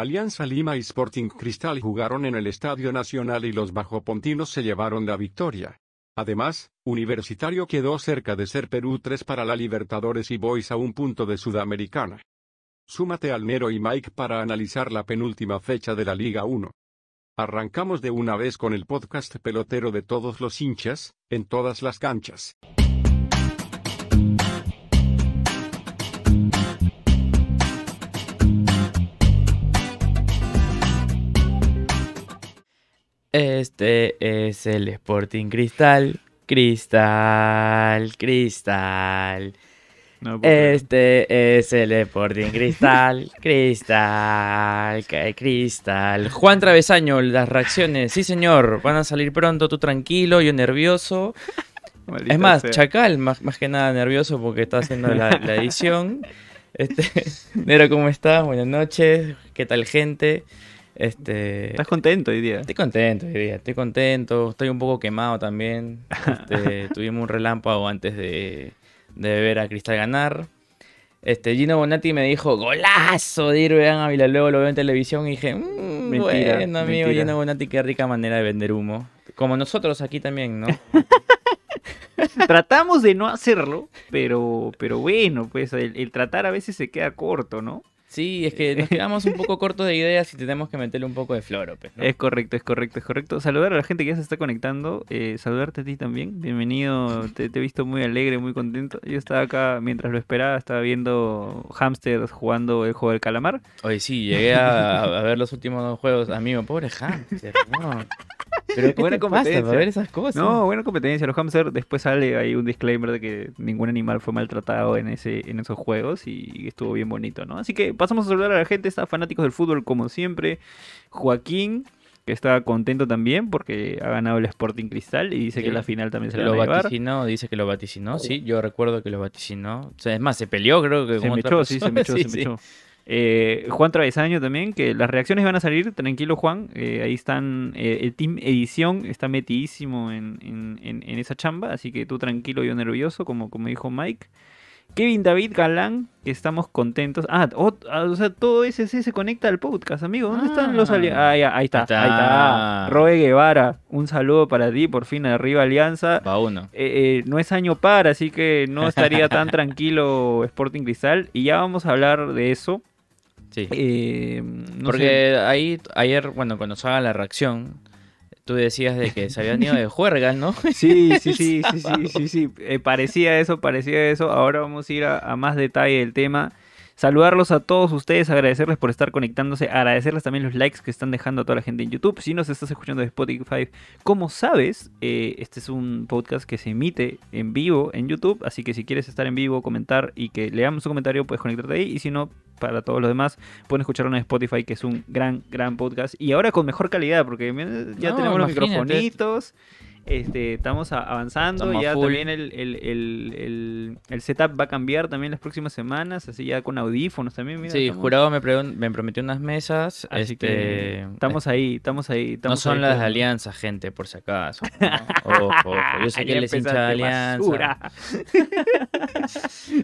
Alianza Lima y Sporting Cristal jugaron en el Estadio Nacional y los bajopontinos se llevaron la victoria. Además, Universitario quedó cerca de ser Perú 3 para la Libertadores y Boys a un punto de Sudamericana. Súmate al Nero y Mike para analizar la penúltima fecha de la Liga 1. Arrancamos de una vez con el podcast pelotero de todos los hinchas, en todas las canchas. Este es el Sporting Cristal. Cristal, cristal. No. Este es el Sporting Cristal. Cristal, cristal. Juan Travesaño, las reacciones. Sí, señor. Van a salir pronto. Tú tranquilo, yo nervioso. Maldita Es más, sea. Chacal, más, más que nada nervioso porque está haciendo la, la edición. Este, Nero, ¿cómo estás? Buenas noches. ¿Qué tal, gente? Este, ¿Estás contento hoy día? Estoy contento hoy día, estoy contento, estoy un poco quemado también. Este, tuvimos un relámpago antes de, de ver a Cristal ganar. Este, Gino Bonatti me dijo, golazo de Irving Ávila, luego lo veo en televisión y dije, "Mm, Mentira, bueno amigo mentira. Gino Bonatti, qué rica manera de vender humo. Como nosotros aquí también, ¿no? Tratamos de no hacerlo, pero, pero bueno, pues el, el tratar a veces se queda corto, ¿no? Sí, es que nos quedamos un poco cortos de ideas y tenemos que meterle un poco de floro, pues, ¿no? Es correcto, es correcto, es correcto. Saludar a la gente que ya se está conectando. eh, saludarte a ti también. Bienvenido. Te, te he visto muy alegre, muy contento. Yo estaba acá mientras lo esperaba, estaba viendo Hamster jugando el juego del calamar. Oye, sí, llegué a, a ver los últimos dos juegos. Amigo, pobre Hamster, no. Pero qué Buena te pasa competencia. para ver esas cosas. No, buena competencia. Los Hamster, después sale ahí un disclaimer de que ningún animal fue maltratado en ese en esos juegos y estuvo bien bonito, ¿no? Así que pasamos a saludar a la gente, está fanáticos del fútbol como siempre. Joaquín, que está contento también porque ha ganado el Sporting Cristal y dice Sí. que la final también se la Lo van a llevar. vaticinó, dice que lo vaticinó. Sí, yo recuerdo que lo vaticinó. O sea, es más, se peleó, creo que Se con me otra echó, sí, se persona. me echó, Sí, se me sí. echó. Eh, Juan Travesaño también, que las reacciones van a salir, tranquilo Juan, eh, ahí están, eh, el team edición está metidísimo en, en- en- en esa chamba, así que tú tranquilo, yo nervioso, como, como dijo Mike. Kevin David Galán, que estamos contentos. Ah, ah, o sea, todo ese se conecta al podcast, amigo. ¿Dónde están los Ah. aliados? Ah, ya, ahí está, Ahí está. ahí está. Roe Guevara, un saludo para ti, por fin arriba Alianza. Va uno. Eh, eh, no es año par, así que no estaría tan tranquilo Sporting Cristal. Y ya vamos a hablar de eso. Sí. Eh, no Porque ahí, ayer, bueno, cuando haga la reacción, tú decías de que se habían ido de juergas, ¿no? Sí, sí, sí, sí, sí, sí, sí. Eh, parecía eso, parecía eso. Ahora vamos a ir a, a más detalle del tema. Saludarlos a todos ustedes, agradecerles por estar conectándose, agradecerles también los likes que están dejando a toda la gente en YouTube. Si nos estás escuchando de Spotify, como sabes, eh, este es un podcast que se emite en vivo en YouTube, así que si quieres estar en vivo, comentar y que leamos un comentario, puedes conectarte ahí. Y si no, para todos los demás, pueden escucharlo en Spotify, que es un gran, gran podcast. Y ahora con mejor calidad, porque ya No, tenemos los microfonitos. Este, estamos avanzando, Estamos ya full. también el, el, el, el- setup va a cambiar también las próximas semanas, así ya con audífonos también. Mira, Sí, estamos- jurado me, prometió unas mesas. Así este, que estamos ahí, estamos ahí. No son ahí las de jugando. Alianza, gente, por si acaso. ¿no? Ojo, ojo. Yo sé que Ya él es hincha de Alianza.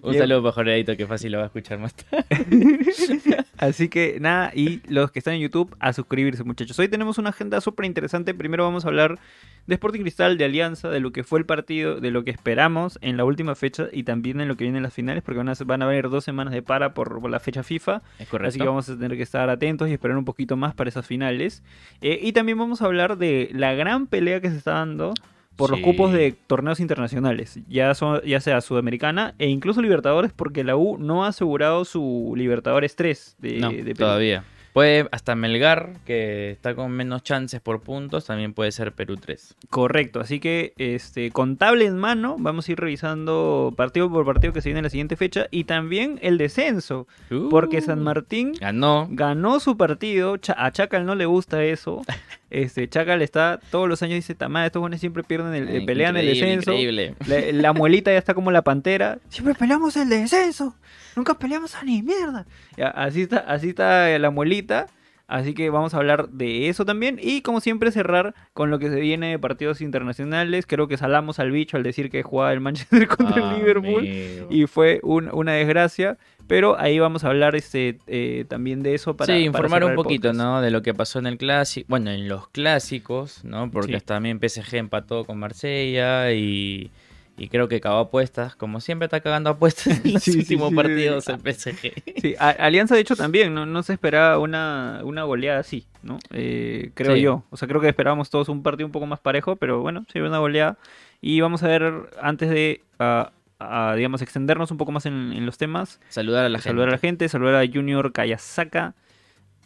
Un saludo para Jorgeadito, que fácil lo va a escuchar más tarde. Así que nada, y los que están en YouTube, a suscribirse muchachos. Hoy tenemos una agenda súper interesante. Primero vamos a hablar de Sporting Cristal, de Alianza, de lo que fue el partido, de lo que esperamos en la última fecha y también en lo que viene en las finales, porque van a, van a haber dos semanas de para por, por la fecha FIFA. Es correcto. Así que vamos a tener que estar atentos y esperar un poquito más para esas finales. Eh, y también vamos a hablar de la gran pelea que se está dando por los cupos de torneos internacionales, ya, son, ya sea Sudamericana e incluso Libertadores, porque la U no ha asegurado su Libertadores 3 de, No, de Perú. todavía. Puede hasta Melgar, que está con menos chances por puntos, también puede ser Perú 3. Correcto, así que este contable en mano, vamos a ir revisando partido por partido que se viene en la siguiente fecha y también el descenso, porque San Uh, Martín Ganó. ganó su partido. A Chacal no le gusta eso. Este, Chacal está todos los años dice, tamá, estos buenos siempre pierden el, eh, pelean el descenso. Increíble. La, la muelita ya está como la pantera. Siempre peleamos el descenso. Nunca peleamos a ni mierda. Ya, así está, así está la muelita. Así que vamos a hablar de eso también. Y como siempre, cerrar con lo que se viene de partidos internacionales. Creo que salamos al bicho al decir que jugaba el Manchester contra el Liverpool. Amigo. Y fue un- una desgracia. Pero ahí vamos a hablar este, eh, también de eso para. sí, informar un poquito. ¿no? De lo que pasó en el clásico, bueno, en los clásicos, ¿no? Porque Sí. también PSG empató con Marsella y, y creo que cagó apuestas, como siempre está cagando apuestas en los Sí, últimos sí, sí, partidos el PSG. Sí, a- Alianza de hecho también, no, no se esperaba una, una goleada así, ¿no? Eh, creo yo. O sea, creo que esperábamos todos un partido un poco más parejo, pero bueno, se una goleada. Y vamos a ver, antes de, ah, ah, digamos, extendernos un poco más en, en los temas, Saludar a la saludar a la gente. gente, saludar a Junior Kayasaka,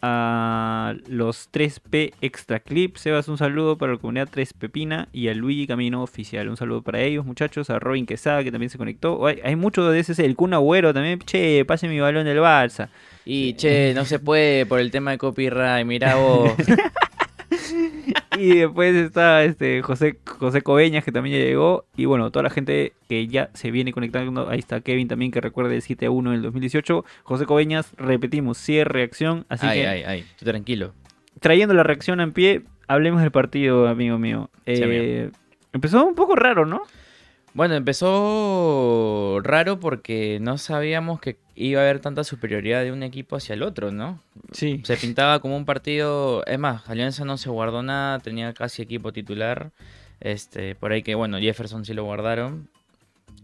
a los 3P Extra Clips, Sebas, un saludo para la comunidad 3 Pepina y a Luigi Camino Oficial, un saludo para ellos, muchachos, a Robin Quesada que también se conectó, hay, hay mucho de ese, el Kun Agüero también, che, pase mi balón del Barça. Y che, no se puede por el tema de copyright, mira vos. Y después está este José, José Coveñas, que también ya llegó. Y bueno, toda la gente que ya se viene conectando. Ahí está Kevin también, que recuerda el 7 a 1 del 2018. José Coveñas, repetimos, cierre reacción. Así ay, que ay, ay, tú tranquilo. trayendo la reacción en pie, hablemos del partido, amigo mío. Sí, Eh, empezó un poco raro, ¿no? Bueno, empezó raro porque no sabíamos que iba a haber tanta superioridad de un equipo hacia el otro, ¿no? Sí. Se pintaba como un partido, es más, Alianza no se guardó nada, tenía casi equipo titular. Este, por ahí que bueno, Jefferson sí lo guardaron.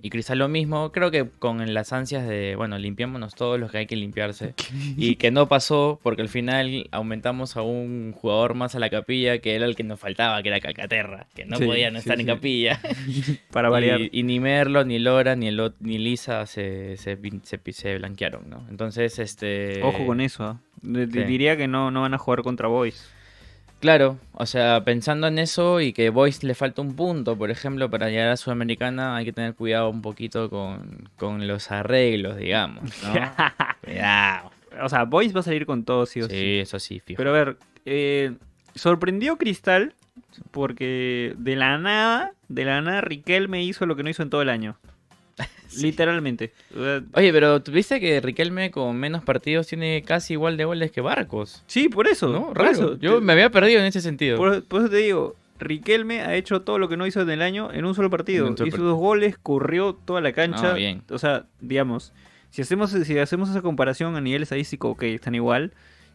Y Cristal lo mismo, creo que con las ansias de, bueno, limpiémonos todos los que hay que limpiarse. Y que no pasó porque al final aumentamos a un jugador más a la capilla que era el que nos faltaba, que era Calcaterra, que no Sí, podía no sí, estar en capilla. Para variar. Y, y ni Merlo, ni Lora, ni, ni Lisa se, se, blanquearon, ¿no? Entonces, este... Ojo con eso. sí. Diría que no, no van a jugar contra Boys. Claro, o sea, pensando en eso y que Boyce le falta un punto, por ejemplo, para llegar a Sudamericana hay que tener cuidado un poquito con, con los arreglos, digamos, ¿no? Cuidado. O sea, Boys va a salir con todo, sí o sí. Sí, eso sí, fijo. Pero a ver, eh, sorprendió Cristal porque de la nada, de la nada Riquelme hizo lo que no hizo en todo el año. Literalmente. Oye, pero tuviste que Riquelme con menos partidos tiene casi igual de goles que Barcos, Sí, por eso. ¿no? por Raro. eso. Yo me había perdido en ese sentido. por, por eso te digo, Riquelme ha hecho todo lo que no hizo en el año en un solo partido. En un solo hizo partido. dos goles, corrió toda la cancha. Ah, bien. O sea, digamos, si hacemos, si hacemos esa comparación a nivel estadístico, ok, están igual.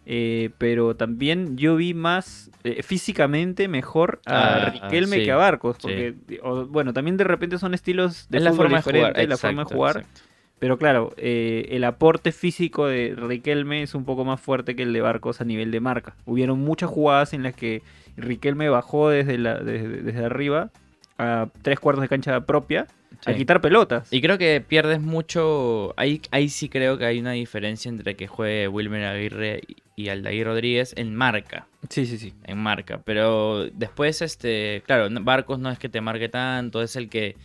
Eh, pero también yo vi más eh, físicamente mejor a Ah, Riquelme sí, que a Barcos. sí. Porque, o- bueno, también de repente son estilos de es la forma de jugar. la forma de jugar. exacto. Pero claro, eh, el aporte físico de Riquelme es un poco más fuerte que el de Barcos a nivel de marca. Hubieron muchas jugadas en las que Riquelme bajó desde, la, desde, desde arriba a tres cuartos de cancha propia a Sí. quitar pelotas. Y creo que pierdes mucho. Ahí, ahí sí creo que hay una diferencia entre que juegue Wilmer Aguirre y Aldair Rodríguez en marca. Sí, sí, sí. En marca. Pero después, este. Claro, Barcos no es que te marque tanto, es el que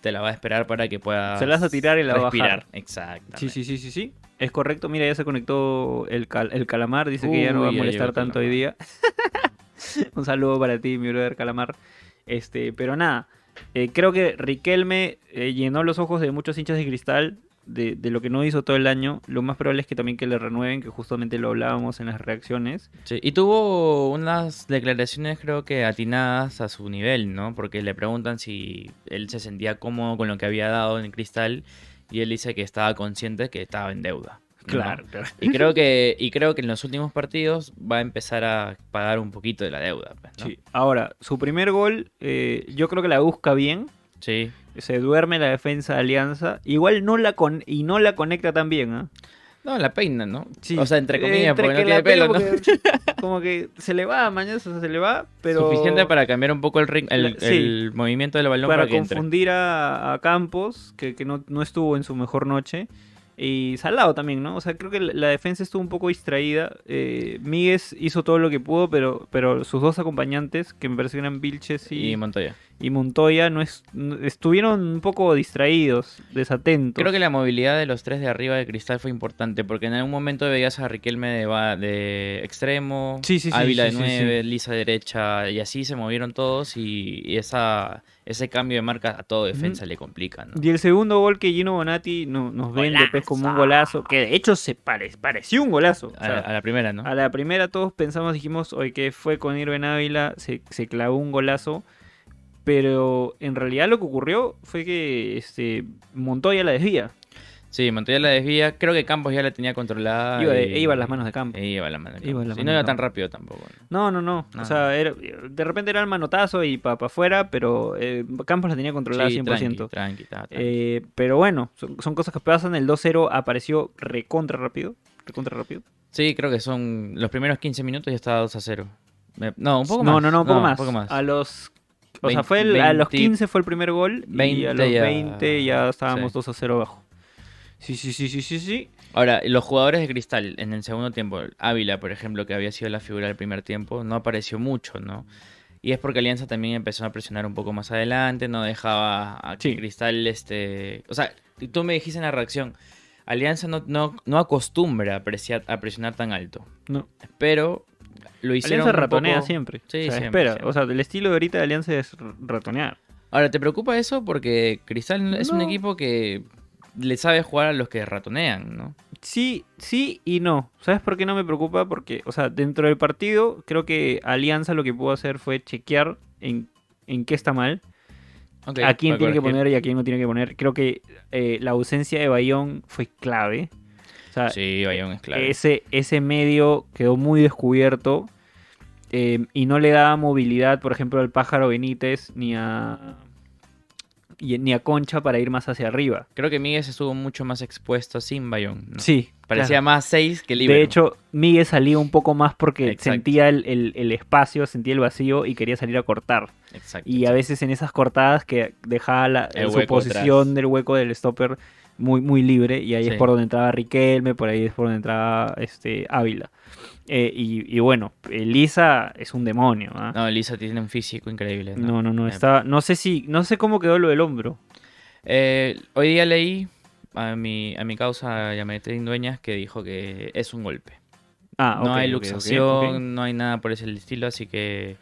te la va a esperar para que puedas. Se la vas a tirar y la va a respirar. bajar. Exacto. Sí, sí, sí, sí, sí. Es correcto. Mira, ya se conectó el, cal- el calamar. Dice que ya no va a molestar tanto hoy día. Un saludo para ti, mi brother calamar. Este, pero nada. Eh, creo que Riquelme eh, llenó los ojos de muchos hinchas de cristal de, lo que no hizo todo el año. Lo más probable es que también que le renueven, que justamente lo hablábamos en las reacciones. Y tuvo unas declaraciones, creo que atinadas a su nivel, ¿no? Porque le preguntan si él se sentía cómodo con lo que había dado en Cristal. Y él dice que estaba consciente que estaba en deuda. ¿No? claro. Y creo que, y creo que en los últimos partidos va a empezar a pagar un poquito de la deuda. pues, ¿no? Sí. Ahora, su primer gol, eh, yo creo que la busca bien. Sí. Se duerme la defensa de Alianza. Igual no la con y no la conecta tan bien, ¿ah? No, la peina, ¿no? Sí. O sea, entre comillas, entre porque no tiene pelo, como que se le va, mañana se le va, pero Suficiente para cambiar un poco el, ring- el, La- sí. el movimiento del balón para para, que entre. confundir a, a Campos, que, que no, no estuvo en su mejor noche. Y Salado también, ¿no? O sea, creo que la, defensa estuvo un poco distraída. Eh, Míguez hizo todo lo que pudo, pero, pero sus dos acompañantes, que me parece que eran Vilches y, Y Montoya. y Montoya, no es, estuvieron un poco distraídos, desatentos. Creo que la movilidad de los tres de arriba de Cristal fue importante, porque en algún momento veías a Riquelme de, de extremo, Sí, sí, sí, Ávila de 9, Lisa derecha, y así se movieron todos y, y esa, ese cambio de marca a todo defensa le complica, ¿no? Y el segundo gol que Gino Bonatti no- nos vende pues, como un golazo, que de hecho se pare- pareció un golazo. A, la- sea, a la primera, ¿no? a la primera todos pensamos, dijimos, oye, que fue con Irben Ávila, se, se clavó un golazo. Pero en realidad lo que ocurrió fue que este, Montoya la desvía. Sí, Montoya la desvía. Creo que Campos ya la tenía controlada. Iba, y- iba a las manos de campo. e Iba a las manos de Iba Campos. las Y no iba tan Campos. rápido tampoco. ¿no? No, no, no. No. O sea, era- de repente era el manotazo y para afuera, pero eh, Campos la tenía controlada Sí, 100%. tranqui, tranqui, estaba tranqui. Eh, pero bueno, son, son cosas que pasan. El 2-0 apareció recontra rápido. Recontra rápido. Sí, creo que son los primeros 15 minutos ya estaba 2 a 0. Me- No, un poco no, más. no, no, un poco, más. Un poco más. A los. O sea, Vein- fue el- a los 20 15 fue el primer gol y a 20 los ya- 20 ya estábamos sí. 2 a 0 abajo. Sí, sí, sí, sí, sí, sí. Ahora, los jugadores de Cristal en el segundo tiempo, Ávila, por ejemplo, que había sido la figura del primer tiempo, no apareció mucho, ¿no? Y es porque Alianza también empezó a presionar un poco más adelante, no dejaba a Sí. Cristal, este... O sea, tú me dijiste en la reacción, Alianza no, no, no acostumbra a, presiar- a presionar tan alto, No. pero lo hicieron Alianza ratonea poco- siempre. Sí, o sea, siempre, espera. siempre. O sea, el estilo de ahorita de Alianza es ratonear. Ahora, ¿te preocupa eso? Porque Cristal es un No. equipo que le sabe jugar a los que ratonean, ¿no? Sí, sí y no. ¿Sabes por qué no me preocupa? Porque, o sea, dentro del partido, creo que Alianza lo que pudo hacer fue chequear en, en qué está mal, a quién tiene que poner y a quién no tiene que poner. Creo que eh, la ausencia de Bayón fue clave. O sea, Sí, Bayón es claro. ese, ese medio quedó muy descubierto eh, y no le daba movilidad, por ejemplo, al pájaro Benítez ni a, ni a Concha para ir más hacia arriba. Creo que Miguel estuvo mucho más expuesto sin Bayón. ¿no? Sí, Parecía claro. más 6 que libre. De hecho, Miguel salía un poco más porque Exacto. sentía el, el- el espacio, sentía el vacío y quería salir a cortar. Exacto, Y a veces en esas cortadas que dejaba la, su posición atrás. del hueco del stopper muy, muy libre. Y ahí Sí. es por donde entraba Riquelme, por ahí es por donde entraba este, Ávila. Eh, y, y bueno, Elisa es un demonio. ¿ah? No, Lisa tiene un físico increíble. No, no, no, Eh, está, no sé si, no sé cómo quedó lo del hombro. eh, hoy día leí a mi, a mi causa Yametrín Dueñas que dijo que es un golpe. Ah, no hay luxación, no hay nada por ese estilo, así que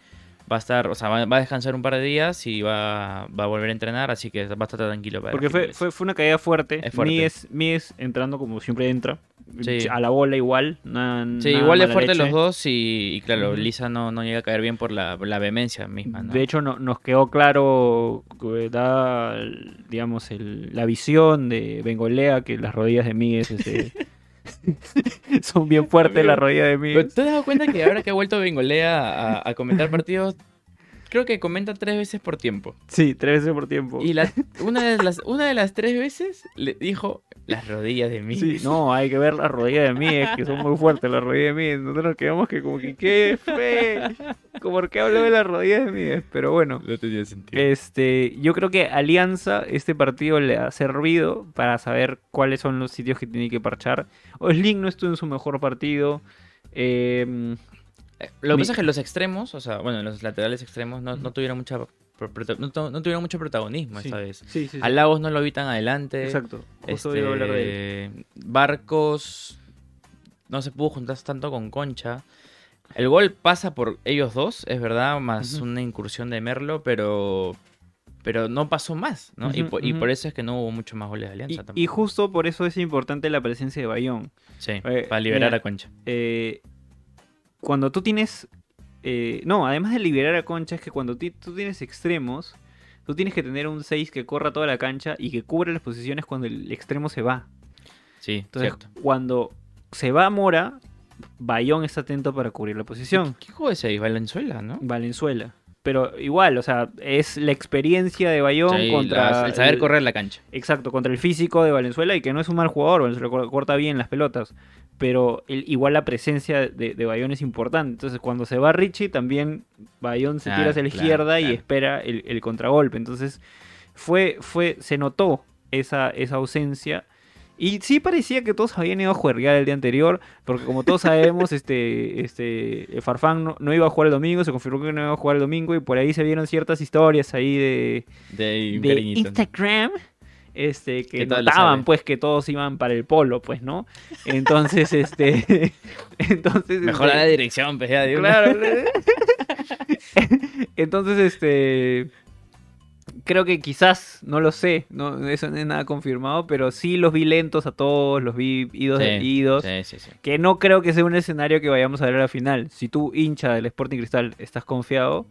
va a estar, o sea, va, va a descansar un par de días y va, va a volver a entrenar, así que va a estar tranquilo para Porque fue, fue, fue una caída fuerte. Es fuerte. Mies, Mies entrando como siempre entra. Sí. A la bola igual. Sí, nada igual de fuerte leche. los dos y, y claro. Lisa no, no llega a caer bien por la, la vehemencia misma, ¿no? De hecho, no- nos quedó claro, que da, digamos, el- la visión de Bengolea que las rodillas de Mies este, son bien fuertes Amigo, las rodillas de Mies. ¿te has dado cuenta que ahora que ha vuelto Bengolea a, a comentar partidos, creo que comenta tres veces por tiempo? Sí, tres veces por tiempo. Y la, una, de las, una de las tres veces le dijo las rodillas de mí. Sí, no, hay que ver las rodillas de Mies, que son muy fuertes las rodillas de Mies. Nosotros nos quedamos que como que qué fe. ¿Por qué habló de las rodillas de Mies? Pero bueno. No tenía sentido. Este, yo creo que Alianza, este partido le ha servido para saber cuáles son los sitios que tiene que parchar. Osling no estuvo en su mejor partido. Eh, Lo que mi- pasa es que los extremos, o sea, bueno, los laterales extremos no, no tuvieron mucha no, tu- no tuvieron mucho protagonismo sí, esta vez. sí, sí, no lo vi tan adelante. Exacto. Justo Este, iba a hablar de él. Barcos no se pudo juntar tanto con Concha. El gol pasa por ellos dos, es verdad, más una incursión de Merlo, pero pero no pasó más, ¿no? y, por, y ujú. por eso es que no hubo mucho más goles de Alianza Y, tampoco. y justo por eso es importante la presencia de Bayón. sí, eh, para liberar mira, a Concha. Eh, cuando tú tienes. Eh, no, además de liberar a Concha, es que cuando tú tienes extremos, tú tienes que tener un 6 que corra toda la cancha y que cubre las posiciones cuando el extremo se va. Sí, Entonces, cierto. cuando se va Mora, Bayón está atento para cubrir la posición. ¿Qué juego es ahí? Valenzuela, ¿no? Valenzuela. Pero igual, o sea, es la experiencia de Bayón Sí, contra. el saber el- correr la cancha. Exacto, contra el físico de Valenzuela y que no es un mal jugador, Valenzuela cor- corta bien las pelotas. Pero el- igual la presencia de, de Bayón es importante. Entonces, cuando se va Richie, también Bayón se Claro, tira hacia la claro, izquierda y espera el, el contragolpe. Entonces, fue, fue, se notó esa, esa ausencia. Y sí parecía que todos habían ido a jugar el día anterior, porque como todos sabemos, este, este, Farfán no, no iba a jugar el domingo, se confirmó que no iba a jugar el domingo y por ahí se vieron ciertas historias ahí de. Instagram este que notaban pues que todos iban para el polo pues no entonces este entonces Mejora este, la dirección, pues ya claro entonces este creo que quizás, no lo sé, no, eso no es nada confirmado, pero sí los vi lentos a todos, los vi idos de idos. Sí, sí, sí. Que no creo que sea un escenario que vayamos a ver a la final. Si tú, hincha del Sporting Cristal, estás confiado,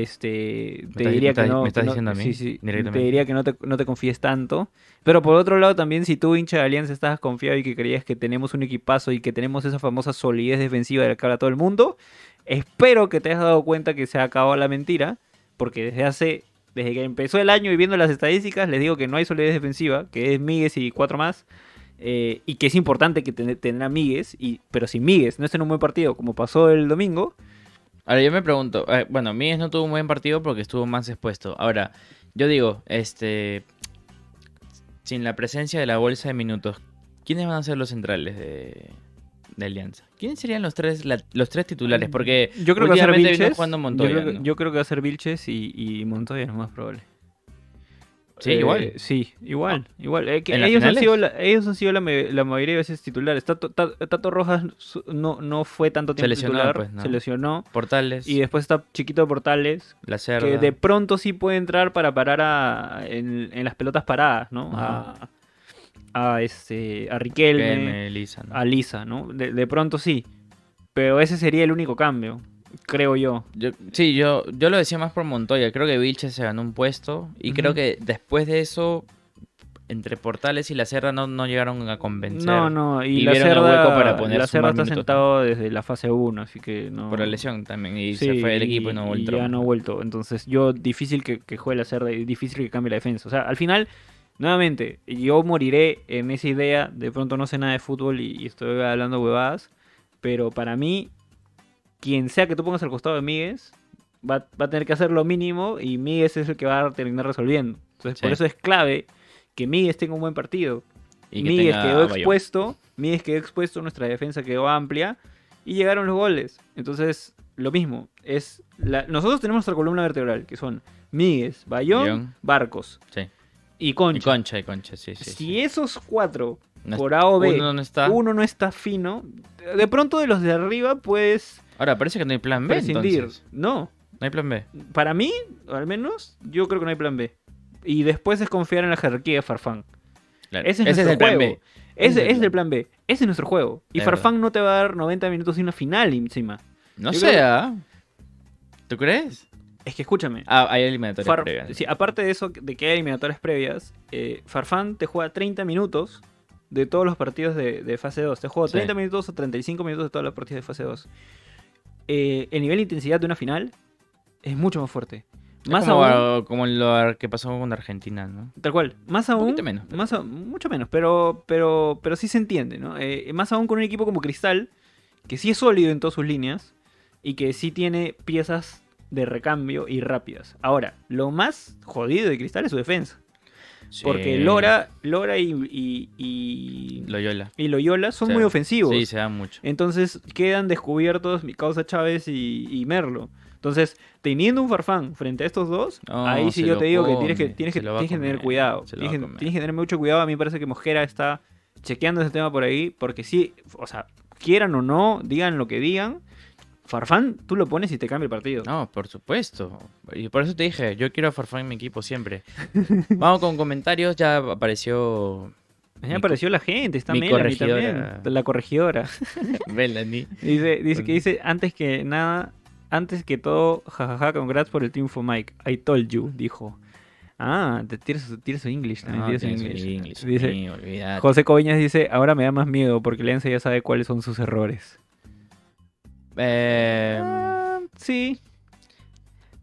este, te diría que no. te diría que no te, no te confíes tanto. Pero por otro lado, también, si tú, hincha de Alianza, estás confiado y que creías que tenemos un equipazo y que tenemos esa famosa solidez defensiva de la que habla todo el mundo, espero que te hayas dado cuenta que se ha acabado la mentira, porque desde hace. Desde que empezó el año y viendo las estadísticas, les digo que no hay solidez defensiva, que es Míguez y cuatro más. eh, y que es importante que ten- Míguez, y, pero si Míguez no está en un buen partido, como pasó el domingo, Ahora yo me pregunto, eh, bueno, Míguez no tuvo un buen partido porque estuvo más expuesto. Ahora, yo digo, este, sin la presencia de la bolsa de minutos, ¿quiénes van a ser los centrales de, de Alianza? ¿Quiénes serían los tres, la- los tres titulares? Porque yo creo que va a ser Vilches. yo creo que va a ser Vilches y, y Montoya es lo más probable. Sí, Eh, igual. Sí, igual, igual. Eh, que ¿En las ellos, han sido la, ellos han sido la, ma- la mayoría de veces titulares. Tato, Ta- Tato Rojas no, no fue tanto Se tiempo lesionó, titular, pues, ¿no? se lesionó. Portales, Y después está Chiquito Portales, La Cerda. que de pronto sí puede entrar para parar a, en, en las pelotas paradas, ¿no? A, a, este, a Riquelme, Riquelme, Lisa, ¿no? a Lisa, ¿no? De, de pronto sí. Pero ese sería el único cambio, creo yo. Yo- sí, yo, yo lo decía más por Montoya. Creo que Vilches se ganó un puesto. Y creo que después de eso, entre Portales y la Cerda no, no llegaron a convencer. No, no, y, Y la Cerda, hueco para poner la Cerda está sentado desde la fase 1, así que no... Por la lesión también. Y Sí, se fue del equipo y no volvió. ya no ha vuelto. Entonces, yo difícil que, que juegue la Cerda y difícil que cambie la defensa. O sea, al final, nuevamente, yo moriré en esa idea. De pronto no sé nada de fútbol y, y estoy hablando huevadas. Pero para mí, quien sea que tú pongas al costado de Míguez, va, va a tener que hacer lo mínimo y Míguez es el que va a terminar resolviendo. Entonces, por eso es clave que Míguez tenga un buen partido. Y que Míguez quedó expuesto, Míguez quedó expuesto, nuestra defensa quedó amplia y llegaron los goles. Entonces, lo mismo, es la- nosotros tenemos nuestra columna vertebral, que son Míguez, Bayón, Bayón. Barcos Sí. y Y Concha. Concha, y Concha, sí, sí. si sí. esos cuatro, No por A o B, Uno no está. uno no está fino, de pronto de los de arriba puedes Ahora, parece que no hay plan B. prescindir. Entonces. No, No hay plan B. para mí, al menos, yo creo que no hay plan B. Y después es confiar en la jerarquía de Farfán. Claro. Ese es el nuestro plan juego. B. Ese, es el el plan B. Ese es nuestro juego. Y Es Farfán no te va a dar 90 minutos y una final encima. No Yo que- sea. ¿Tú crees? Es que escúchame. Ah, hay eliminatorias Far- previas. sí, aparte de eso, de que hay eliminatorias previas, eh, Farfán te juega 30 minutos de todos los partidos de, de fase 2. Te juega Sí. 30 minutos o 35 minutos de todos los partidos de fase 2. Eh, el nivel de intensidad de una final es mucho más fuerte. Es Más como, aún, como lo que pasó con Argentina, ¿no? tal cual, más aún, poquito menos, pero- más a- mucho menos, pero, pero, pero sí se entiende, ¿no? Eh, más aún con un equipo como Cristal, que sí es sólido en todas sus líneas y que sí tiene piezas de recambio y rápidas. Ahora, lo más jodido de Cristal es su defensa. Porque. Lora, Lora y, y, y, Loyola. y Loyola son muy ofensivos. Sí, se da mucho. Entonces quedan descubiertos mi causa Chávez y, y Merlo. Entonces, teniendo un Farfán frente a estos dos, No, ahí sí yo te digo que tienes que, tienes que, tienes tener cuidado. tienes que tener mucho cuidado. A mí me parece que Mosquera está chequeando ese tema por ahí. Porque sí, o sea, quieran o no, digan lo que digan. Farfán, tú lo pones y te cambia el partido. No, por supuesto. Y por eso te dije, yo quiero a Farfán en mi equipo siempre. Vamos con comentarios, ya apareció Ya apareció la gente, está Melanie corregidora. también. La corregidora. Melanie. Dice, dice que dice, antes que nada, antes que todo, jajaja, congrats por el triunfo, Mike. I told you, dijo. Ah, te tienes su, su English también. No, tiene su tiene su English. English, Dice. José Coviñas dice, ahora me da más miedo porque Lenza ya sabe cuáles son sus errores. Eh, Ah, sí,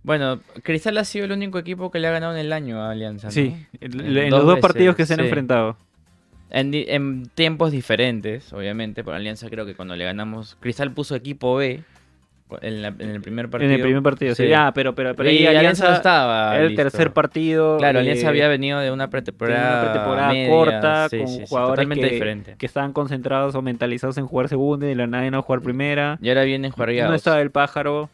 bueno, Cristal ha sido el único equipo que le ha ganado en el año a Alianza. ¿no? sí. En, En en dos los dos veces, partidos que se han sí. enfrentado. En, en tiempos diferentes, obviamente. Por Alianza creo que cuando le ganamos, Cristal puso equipo B en, la- en el primer partido. En el primer partido, sí. Sí. Ah, pero, pero, pero y Alianza, no estaba. el listo. tercer partido. Claro, eh, Alianza había venido de una pretemporada, una pretemporada media, corta sí, con sí, jugadores que, diferente. que estaban concentrados o mentalizados en jugar segunda y de la nada en no jugar primera. Y ahora vienen jugados. No estaba el pájaro.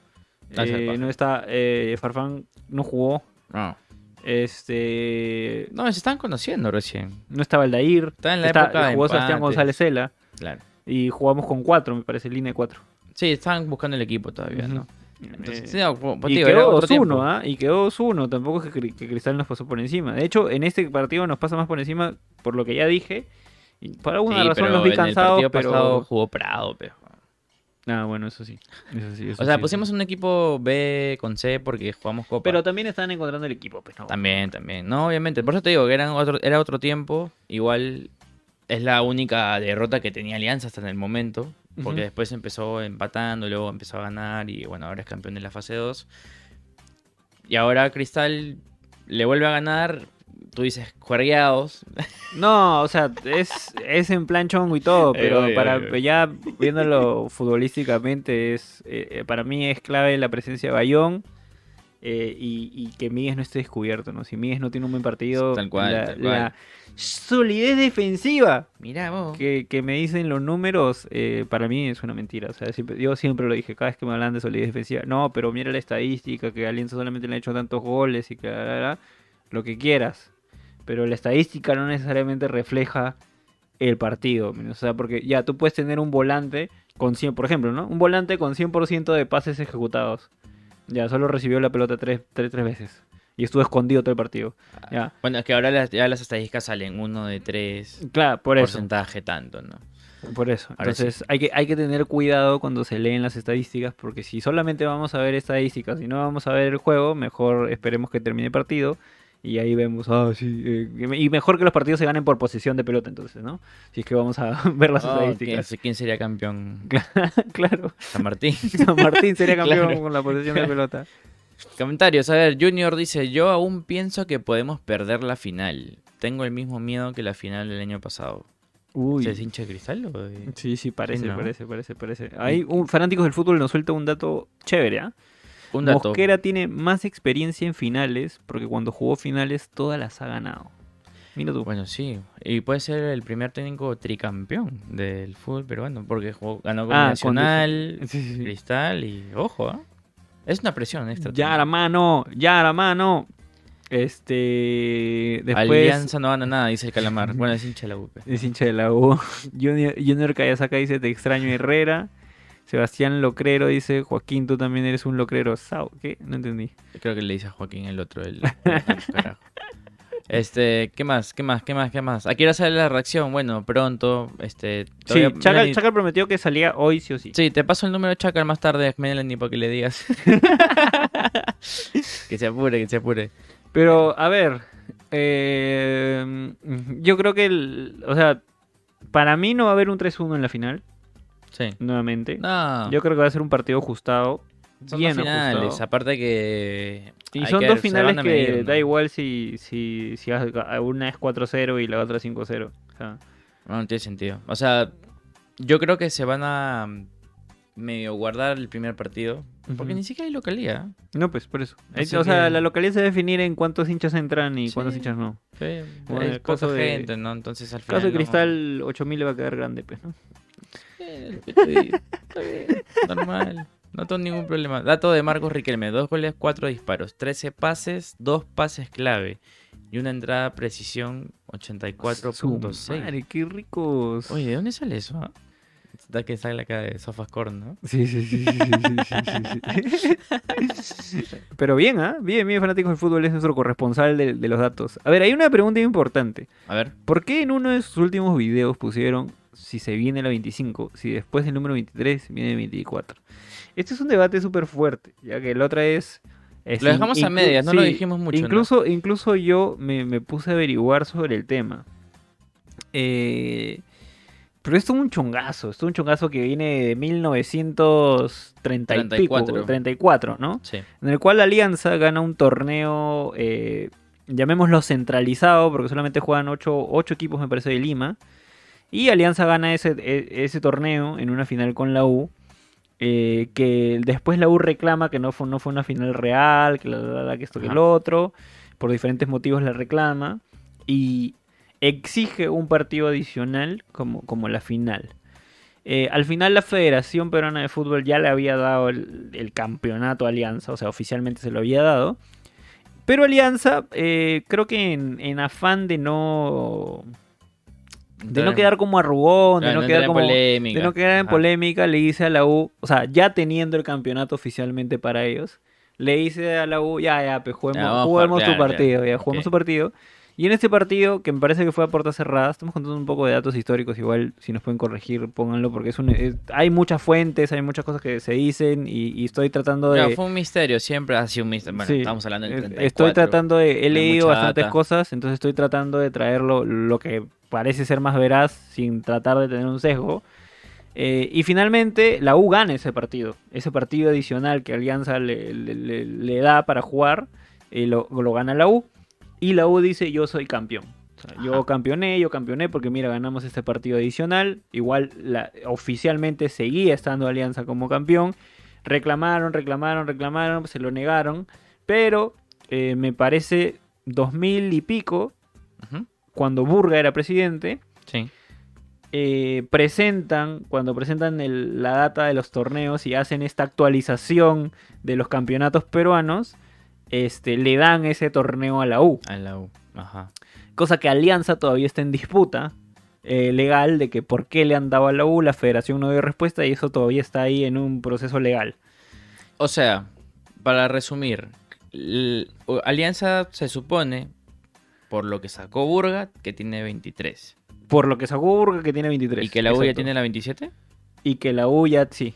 No el eh, pájaro. no está. eh, Farfán no jugó. No. Este. No, se están conociendo recién. No estaba el Dair. Está en la Está- época de jugó Sebastián. González Cela. Claro. Y jugamos con cuatro, me parece, línea de cuatro. Sí, están buscando el equipo todavía, ¿no? Entonces, Eh, no, po- y digo, quedó otro tiempo. 2-1, ¿ah? Y quedó 2-1. Tampoco es que, Cri- que Cristal nos pasó por encima. De hecho, en este partido nos pasa más por encima por lo que ya dije. Y por alguna Sí, razón los vi el cansados, partido pero... pasado jugó Prado, pero... Ah, bueno, eso sí. Eso sí, eso O sea, sí, pusimos un equipo B con C porque jugamos Copa. Pero también están encontrando el equipo, pues no. También, también. No, obviamente. Por eso te digo que eran otro, era otro tiempo. Igual es la única derrota que tenía Alianza hasta en el momento. Porque después empezó empatando, luego empezó a ganar y bueno, ahora es campeón de la fase 2. Y ahora Cristal le vuelve a ganar. Tú dices, juergueados. No, o sea, es, es en plan chongo y todo, pero para ya viéndolo futbolísticamente, es eh, eh, para mí es clave la presencia de Bayón eh, y, y que Míguez no esté descubierto, ¿no? Si Míguez no tiene un buen partido, Tal cual, la, tal cual. la solidez defensiva Mira vos. que, que me dicen los números, eh, para mí es una mentira. O sea, siempre- yo siempre lo dije, cada vez que me hablan de solidez defensiva, no, pero mira la estadística, que Alianza solamente le ha hecho tantos goles y que la, la, la, lo que quieras. Pero la estadística no necesariamente refleja el partido. O sea, porque ya tú puedes tener un volante con 100, por ejemplo, ¿no? Un volante con 100% de pases ejecutados. Ya, solo recibió la pelota tres, tres, tres veces. Y estuvo escondido todo el partido. Ya. Bueno, es que ahora las, ya las estadísticas salen uno de tres Claro, por eso. porcentaje tanto, ¿no? Por eso. Ahora Entonces hay, que, hay que tener cuidado cuando se leen las estadísticas, porque si solamente vamos a ver estadísticas y no vamos a ver el juego, mejor esperemos que termine el partido. Y ahí vemos, ah, sí. eh, y mejor que los partidos se ganen por posición de pelota, entonces, ¿no? Si es que vamos a ver las Oh, ¿quién, estadísticas. quién sería campeón? claro. San Martín. San Martín sería campeón Claro. con la posición de pelota. Comentarios, a ver, Junior dice, yo aún pienso que podemos perder la final. Tengo el mismo miedo que la final del año pasado. Uy. ¿Se hincha de cristal o de- Sí, sí, parece, ¿no? parece, parece, parece. Hay un fanáticos del fútbol nos suelta un dato chévere, ¿ah? Un dato. Mosquera tiene más experiencia en finales porque cuando jugó finales todas las ha ganado. Mira tú. Bueno, sí. Y puede ser el primer técnico tricampeón del fútbol peruano, porque jugó, ganó con Ah, con Nacional, Sí, sí, sí. Cristal y... Ojo, ¿ah? Es una presión extra. Ya la mano, ya la mano. Este. Después. Alianza no gana nada, dice el calamar. Bueno, es hincha de la UP. Es hincha de la U. Junior, Junior Kayasaka dice: Te extraño, Herrera. Sebastián Locrero dice: Joaquín, tú también eres un locrero. Sao. ¿Qué? No entendí. Creo que le dice a Joaquín el otro, el... carajo. Este, ¿qué más? ¿Qué más? ¿Qué más? ¿Qué más? ¿A qué hora sale la reacción? Bueno, pronto, este... Sí, Chacal, Chacal prometió que salía hoy sí o sí. Sí, te paso el número de Chacal más tarde, Melanie, para que le digas. que se apure, que se apure. Pero, a ver. eh, yo creo que. el- o sea, para mí no va a haber un 3-1 en la final. Sí. Nuevamente. No, Yo creo que va a ser un partido ajustado. son bien dos finales. ajustado. Aparte que... Y son que- dos finales que medir, ¿no? da igual si, si, si una es 4-0 y la otra 5-0. O sea, No, no tiene sentido. O sea, yo creo que se van a mm, medio guardar el primer partido. Porque ni siquiera hay localidad. no, pues por eso. Así o sea, que- la localidad se definir en cuántos hinchas entran y Sí. cuántos hinchas no. Sí, Bueno, el caso de- gente, ¿no? Entonces al final... caso de no- Cristal, 8000 le va a quedar grande, pues, ¿no? Bien, normal. No tengo ningún problema. Dato de Marcos Riquelme: dos goles, cuatro disparos, 13 pases, dos pases clave y una entrada precisión Su 84.6. Madre, qué ricos. Oye, ¿de dónde sale eso? ah? Da que sale acá de Sofascore, ¿no? Sí, sí, sí, sí, sí, sí, sí, sí. Pero bien, ¿ah? Bien, bien, fanáticos del fútbol es nuestro corresponsal de, de los datos. A ver, hay una pregunta importante. A ver. ¿Por qué en uno de sus últimos videos pusieron si se viene la 25, si después del número 23 viene el 24? Este es un debate súper fuerte, ya que la otra es... es Lo dejamos a medias, no lo dijimos mucho. ¿no? Incluso, incluso yo me, me puse a averiguar sobre el tema. Eh, pero esto es un chongazo, esto es un chongazo que viene de 1930 y pico, 34. 34, ¿no? Sí. En el cual la Alianza gana un torneo, eh, llamémoslo centralizado, porque solamente juegan 8, equipos, me parece, de Lima. Y Alianza gana ese, e- ese torneo en una final con la U. eh, que después la U reclama que no fue, no fue una final real, que, la, la, la, que esto que lo otro. Por diferentes motivos la reclama. Y exige un partido adicional como, como la final. Eh, al final la Federación Peruana de Fútbol ya le había dado el, el campeonato a Alianza, o sea, oficialmente se lo había dado. Pero Alianza, eh, creo que en, en afán de no de no quedar como arrugón, de Claro, no quedar como... polémica. De no quedar en Ajá. polémica, le dice a la U, o sea, ya teniendo el campeonato oficialmente para ellos, le dice a la U, ya, ya, pues juguemos, tu partido, ya, juguemos Ok. tu partido. Y en este partido, que me parece que fue a puertas cerradas, estamos contando un poco de datos históricos, igual si nos pueden corregir, pónganlo, porque es un, es- hay muchas fuentes, hay muchas cosas que se dicen y, y estoy tratando de... No, fue un misterio, siempre ha sido un misterio. Bueno, Sí, estamos hablando del eh, 34. Estoy tratando de. He leído bastantes data. cosas, entonces estoy tratando de traerlo lo que parece ser más veraz sin tratar de tener un sesgo. Eh, y finalmente la U gana ese partido. Ese partido adicional que Alianza le, le- da para jugar, eh, lo, lo gana la U. Y la U dice: Yo soy campeón. O sea, yo campeoné, yo campeoné porque mira, ganamos este partido adicional. Igual la, oficialmente seguía estando Alianza como campeón. Reclamaron, reclamaron, reclamaron, se lo negaron. Pero eh, me parece 2000 y pico, Ujú, cuando Burga era presidente, Sí. eh, presentan, cuando presentan el- la data de los torneos y hacen esta actualización de los campeonatos peruanos, este, le dan ese torneo a la U. A la U. Ajá. Cosa que Alianza todavía está en disputa eh, legal de que por qué le han dado a la U, la federación no dio respuesta y eso todavía está ahí en un proceso legal. O sea, para resumir, Alianza se supone, por lo que sacó Burga, que tiene 23. Por lo que sacó Burga que tiene 23. ¿Y que la U ya tiene la 27? Y que la U ya, sí,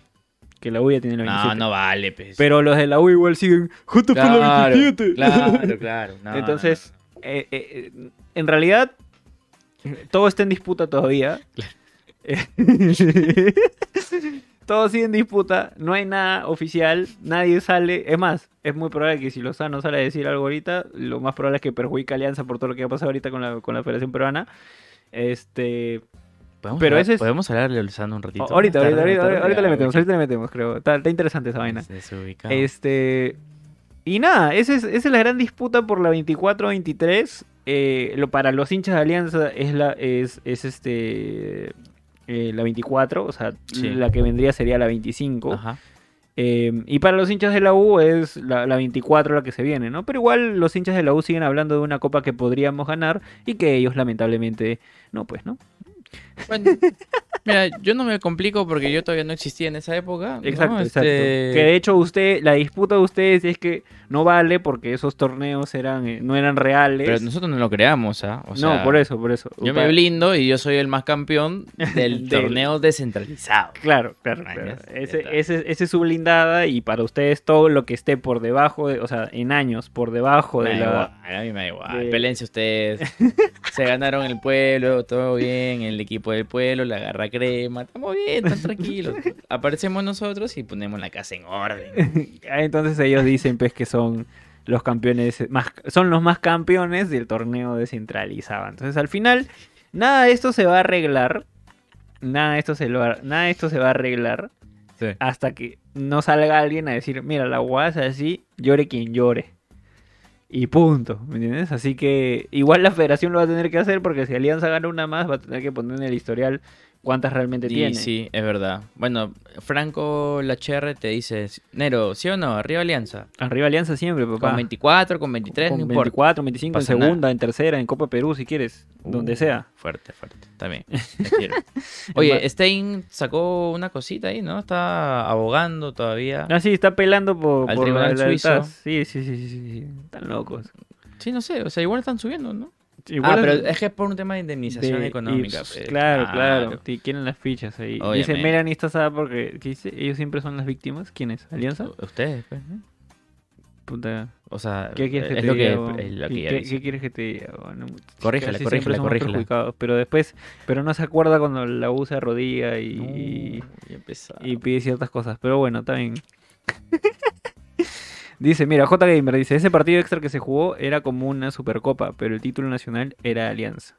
que la U ya tiene la 27. No, no vale, pues. Pero los de la U igual siguen, justo fue la claro, 27. claro, claro. No, Entonces, eh, eh, eh, en realidad, todo está en disputa todavía. todo sigue en disputa, no hay nada oficial, nadie sale. Es más, es muy probable que si Lozano sale a decir algo ahorita, lo más probable es que perjudique a Alianza por todo lo que ha pasado ahorita con la, con la Federación Peruana. Este, ¿Podemos pero hablar, ese es- ¿Podemos hablarle a Lozano un ratito? ahorita, ahorita, Tarde, ahorita, tarde, ahorita le metemos, ahorita le metemos, creo. Está, está interesante esa vaina. Este. Y nada, esa es, esa es la gran disputa por la 24-23. Eh, lo, para los hinchas de Alianza es la es, es este eh, la 24, o sea, Sí. la que vendría sería la 25. Ajá. Eh, y para los hinchas de la U es la, la 24 la que se viene, ¿no? Pero igual los hinchas de la U siguen hablando de una copa que podríamos ganar y que ellos lamentablemente no, pues, ¿no? Bueno, mira, yo no me complico porque yo todavía no existía en esa época. ¿no? Exacto, Este, exacto. Que de hecho usted, la disputa de ustedes es que no vale porque esos torneos eran eh, no eran reales. Pero nosotros no lo creamos, ¿ah? O sea, no, por eso, por eso. Yo me blindo y yo soy el más campeón del Del- torneo descentralizado. Claro, claro, claro. Ese, ese, ese es su blindada y para ustedes todo lo que esté por debajo, de, o sea, en años por debajo Me de la... igual, a mí me da igual. de- Pélense ustedes. Se ganaron el pueblo, todo bien. El equipo del pueblo, la garra crema. Estamos bien, están tranquilos. Aparecemos nosotros y ponemos la casa en orden. Ah, Entonces ellos dicen pues que son los campeones más son los más campeones del torneo descentralizado. Entonces al final nada de esto se va a arreglar. Nada de esto se lo nada de esto se va a arreglar hasta que no salga alguien a decir, mira, la guasa así, llore quien llore. Y punto, ¿me entiendes? Así que igual la federación lo va a tener que hacer porque si Alianza gana una más va a tener que poner en el historial cuántas realmente Y tiene. sí, es verdad. Bueno, Franco Lacherre te dice, Nero, ¿sí o no? Arriba Alianza. Arriba Alianza siempre, papá. Con 24, con 23, Con no importa. 24, 25 en Pasa nada. segunda, en tercera, en Copa Perú si quieres, donde Uh, sea. Fuerte, fuerte. También. Te. Oye, Stein sacó una cosita ahí, ¿no? Está abogando todavía. Ah, sí, está pelando por, Al por tribunal suizo. Sí, sí, sí, sí, sí, sí. Están locos. Sí, no sé. O sea, igual están subiendo, ¿no? Igual ah, pero es- es que es por un tema de indemnización de- económica. y, pues. claro, claro. sí, quieren las fichas ahí. Dice. Melanie está asada porque ¿qué dice? ellos siempre son las víctimas. ¿Quiénes? ¿Alianza? U- Ustedes, pues. Puta. O sea, ¿Qué quieres que es te lo diga? que, es lo que ¿Qué, qué- quieres que te diga? siempre somos corrígela. perjudicados, Pero después, pero no se acuerda cuando la U se arrodilla y, No, empezaba. y pide ciertas cosas. Pero bueno, está bien. dice, mira, J Gamer dice, ese partido extra que se jugó era como una supercopa, pero el título nacional era Alianza.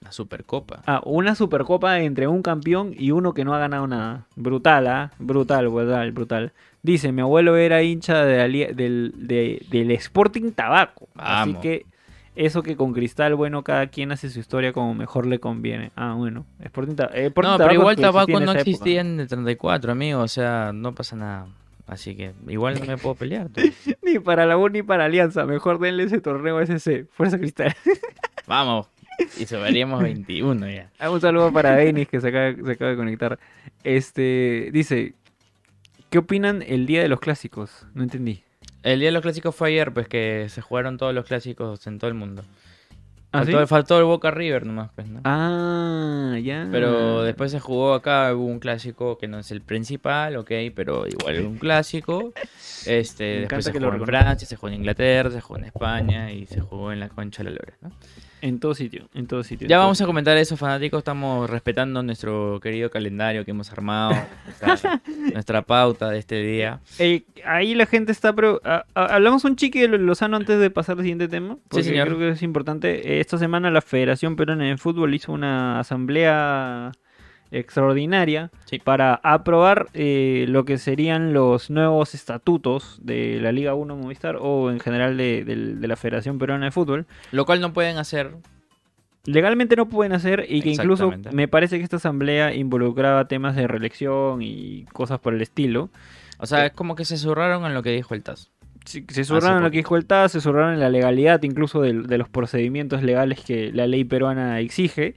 La Supercopa. Ah, una supercopa entre un campeón y uno que no ha ganado nada. Brutal, ¿ah? Brutal, brutal, brutal. Dice, mi abuelo era hincha de del, de- del Sporting Tabaco. Así que eso que con Cristal, bueno, cada quien hace su historia como mejor le conviene. Ah, bueno. Sporting, Ta- eh, Sporting No, pero igual Tabaco no existía en el 34, amigo. O sea, no pasa nada. Así que igual no me puedo pelear. Ni para la U ni para Alianza. Mejor denle ese torneo a SC. Fuerza Cristal. Vamos. y sumaríamos 21 ya. Ah, Un saludo para Denis que se acaba, se acaba de conectar. Este dice, ¿qué opinan el día de los clásicos? No entendí. El día de los clásicos fue ayer, pues que se jugaron todos los clásicos en todo el mundo. ¿Ah, faltó, sí? faltó el Boca River nomás, pues, ¿no? Ah, ya. Pero después se jugó acá, hubo un clásico que no es el principal, ok, pero igual es un clásico. Este, después se que jugó en. Francia, se jugó en Inglaterra, se jugó en España y se jugó en la Concha de la Lora, ¿no? En todo sitio, en todo sitio. Ya todo vamos a comentar eso, fanáticos. Estamos respetando nuestro querido calendario que hemos armado, nuestra, nuestra pauta de este día. Eh, ahí la gente está... Pero, a- a- hablamos un chiqui de lo- Lozano antes de pasar al siguiente tema. Porque señor. creo que es importante. Esta semana la Federación Peruana de Fútbol hizo una asamblea extraordinaria Sí. para aprobar eh, lo que serían los nuevos estatutos de la Liga 1 Movistar o en general de, la Federación Peruana de Fútbol. Lo cual no pueden hacer. Legalmente no pueden hacer y que incluso me parece que esta asamblea involucraba temas de reelección y cosas por el estilo. O sea, es como que se zurraron en lo que dijo el TAS. Sí, Se zurraron en lo que dijo el TAS, se zurraron en la legalidad incluso de, de los procedimientos legales que la ley peruana exige.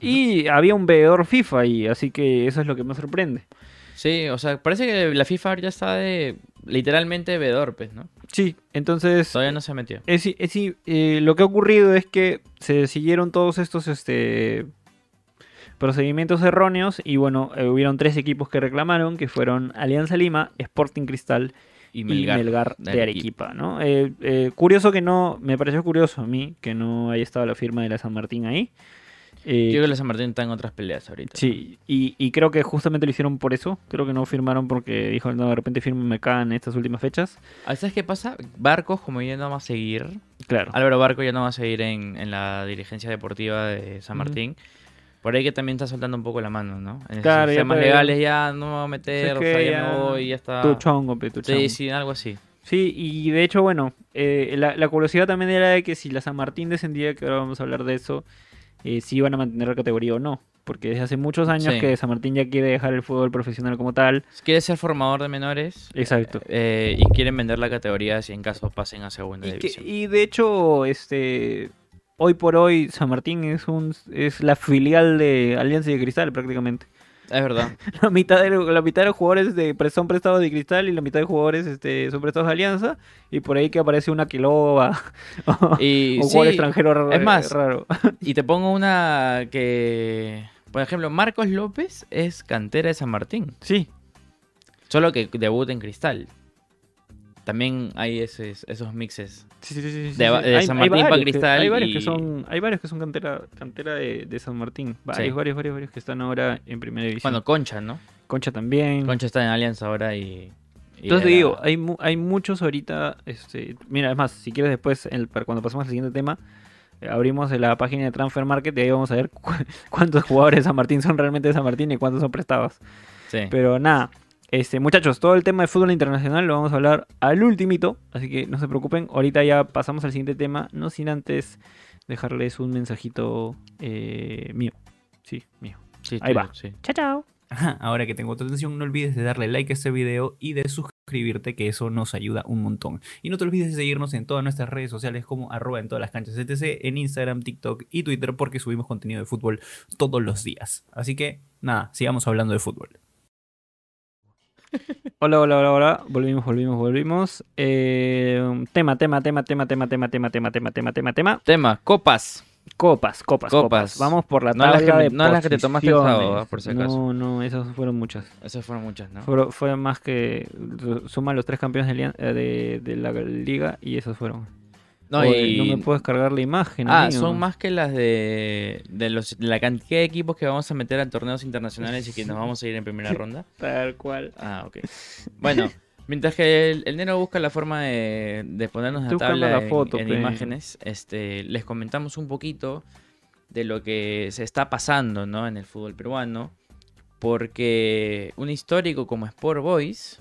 Y había un veedor FIFA y así que eso es lo que me sorprende. Sí, o sea, parece que la FIFA ya está de literalmente vedor, pues, ¿no? Sí, entonces Todavía no se metió. es, es- eh, lo que ha ocurrido es que se siguieron todos estos este, procedimientos erróneos y bueno, eh, hubieron tres equipos que reclamaron, que fueron Alianza Lima, Sporting Cristal Y y Melgar. De. Arequipa, ¿no? Eh, eh, curioso que no, me pareció curioso a mí que no haya estado la firma de la San Martín ahí. Eh, Yo creo que la San Martín está en otras peleas ahorita. Sí, y, y creo que justamente lo hicieron por eso. Creo que no firmaron porque dijo, no, de repente firmen acá en estas últimas fechas. Ah, ¿Sabes qué pasa? Barcos, como ya no va a seguir, Claro. Álvaro Barco ya no va a seguir en, en la dirigencia deportiva de San. Martín. Por ahí que también está soltando un poco la mano, ¿no? En Claro, temas puede- legales ya no me voy a meter, o sea, ya, ya me voy, ya está. Tu chongo, pe, tu chongo. Sí, sí, algo así. Sí, y de hecho, bueno, eh, la, la curiosidad también era de que si la San Martín descendía, que ahora vamos a hablar de eso, eh, si iban a mantener la categoría o no. Porque desde hace muchos años Sí. que San Martín ya quiere dejar el fútbol profesional como tal. Quiere ser formador de menores. Exacto. eh, y quieren vender la categoría si en caso pasen a segunda Y, que- división. y de hecho, este hoy por hoy San Martín es un es la filial de Alianza y de Cristal prácticamente. Es verdad. La mitad de, la mitad de los jugadores de, son prestados de Cristal y la mitad de jugadores este, son prestados de Alianza. Y por ahí que aparece una Quiloba o, Y un jugador sí, extranjero raro. es más, raro. Y te pongo una que. Por ejemplo, Marcos López es cantera de San Martín. Sí, Solo que debuta en Cristal. También hay esos, esos mixes. Sí, sí, sí, sí, De- Hay- San hay Martín pa' varios que- Cristal Hay varios y- que son, hay varios que son cantera, cantera de, de San Martín. Varios, Sí. varios, varios, varios que están ahora en primera división. Bueno, Concha, ¿no? Concha también. Concha está en Alianza ahora y. y Entonces te digo, hay, mu- hay muchos ahorita. Este, mira, es más, si quieres después, el- para cuando pasemos al siguiente tema, eh, abrimos la página de Transfer Market y ahí vamos a ver cu- cuántos jugadores de San Martín son realmente de San Martín y cuántos son prestados. Sí. Pero nada, este, muchachos, todo el tema de fútbol internacional lo vamos a hablar al ultimito, así que no se preocupen. Ahorita ya pasamos al siguiente tema, no sin antes dejarles un mensajito eh, mío. Sí, mío. Sí, ahí va. sí. Chao, chao. Ajá, ahora que tengo tu atención, no olvides de darle like a este video y de suscribirte, que eso nos ayuda un montón. Y no te olvides de seguirnos en todas nuestras redes sociales como arroba en todas las canchas etc, en Instagram, TikTok y Twitter, porque subimos contenido de fútbol todos los días. Así que, nada, sigamos hablando de fútbol. Hola, hola, hola, hola. Volvimos, volvimos, volvimos. Eh, tema, tema, tema, tema, tema, tema, tema, tema, tema, tema, tema, tema. Tema, copas. Copas, copas, copas. Vamos por la No las que- de no las que te tomaste el sábado, ah, por si acaso. No, no, esas fueron muchas. Esas fueron muchas, ¿no? Fueron- fue más que suma los tres campeones de, eh, de, de la liga y esas fueron. No, y... no me puedes cargar la imagen. Ah, amigo. son más que las de, de los, de la cantidad de equipos que vamos a meter a torneos internacionales y que nos vamos a ir en primera ronda. Tal cual. Ah, ok. Bueno, mientras que el, el Nero busca la forma de, de ponernos Estoy buscando tabla la en- foto, en, imágenes, este, les comentamos un poquito de lo que se está pasando ¿no? en el fútbol peruano, porque un histórico como Sport Boys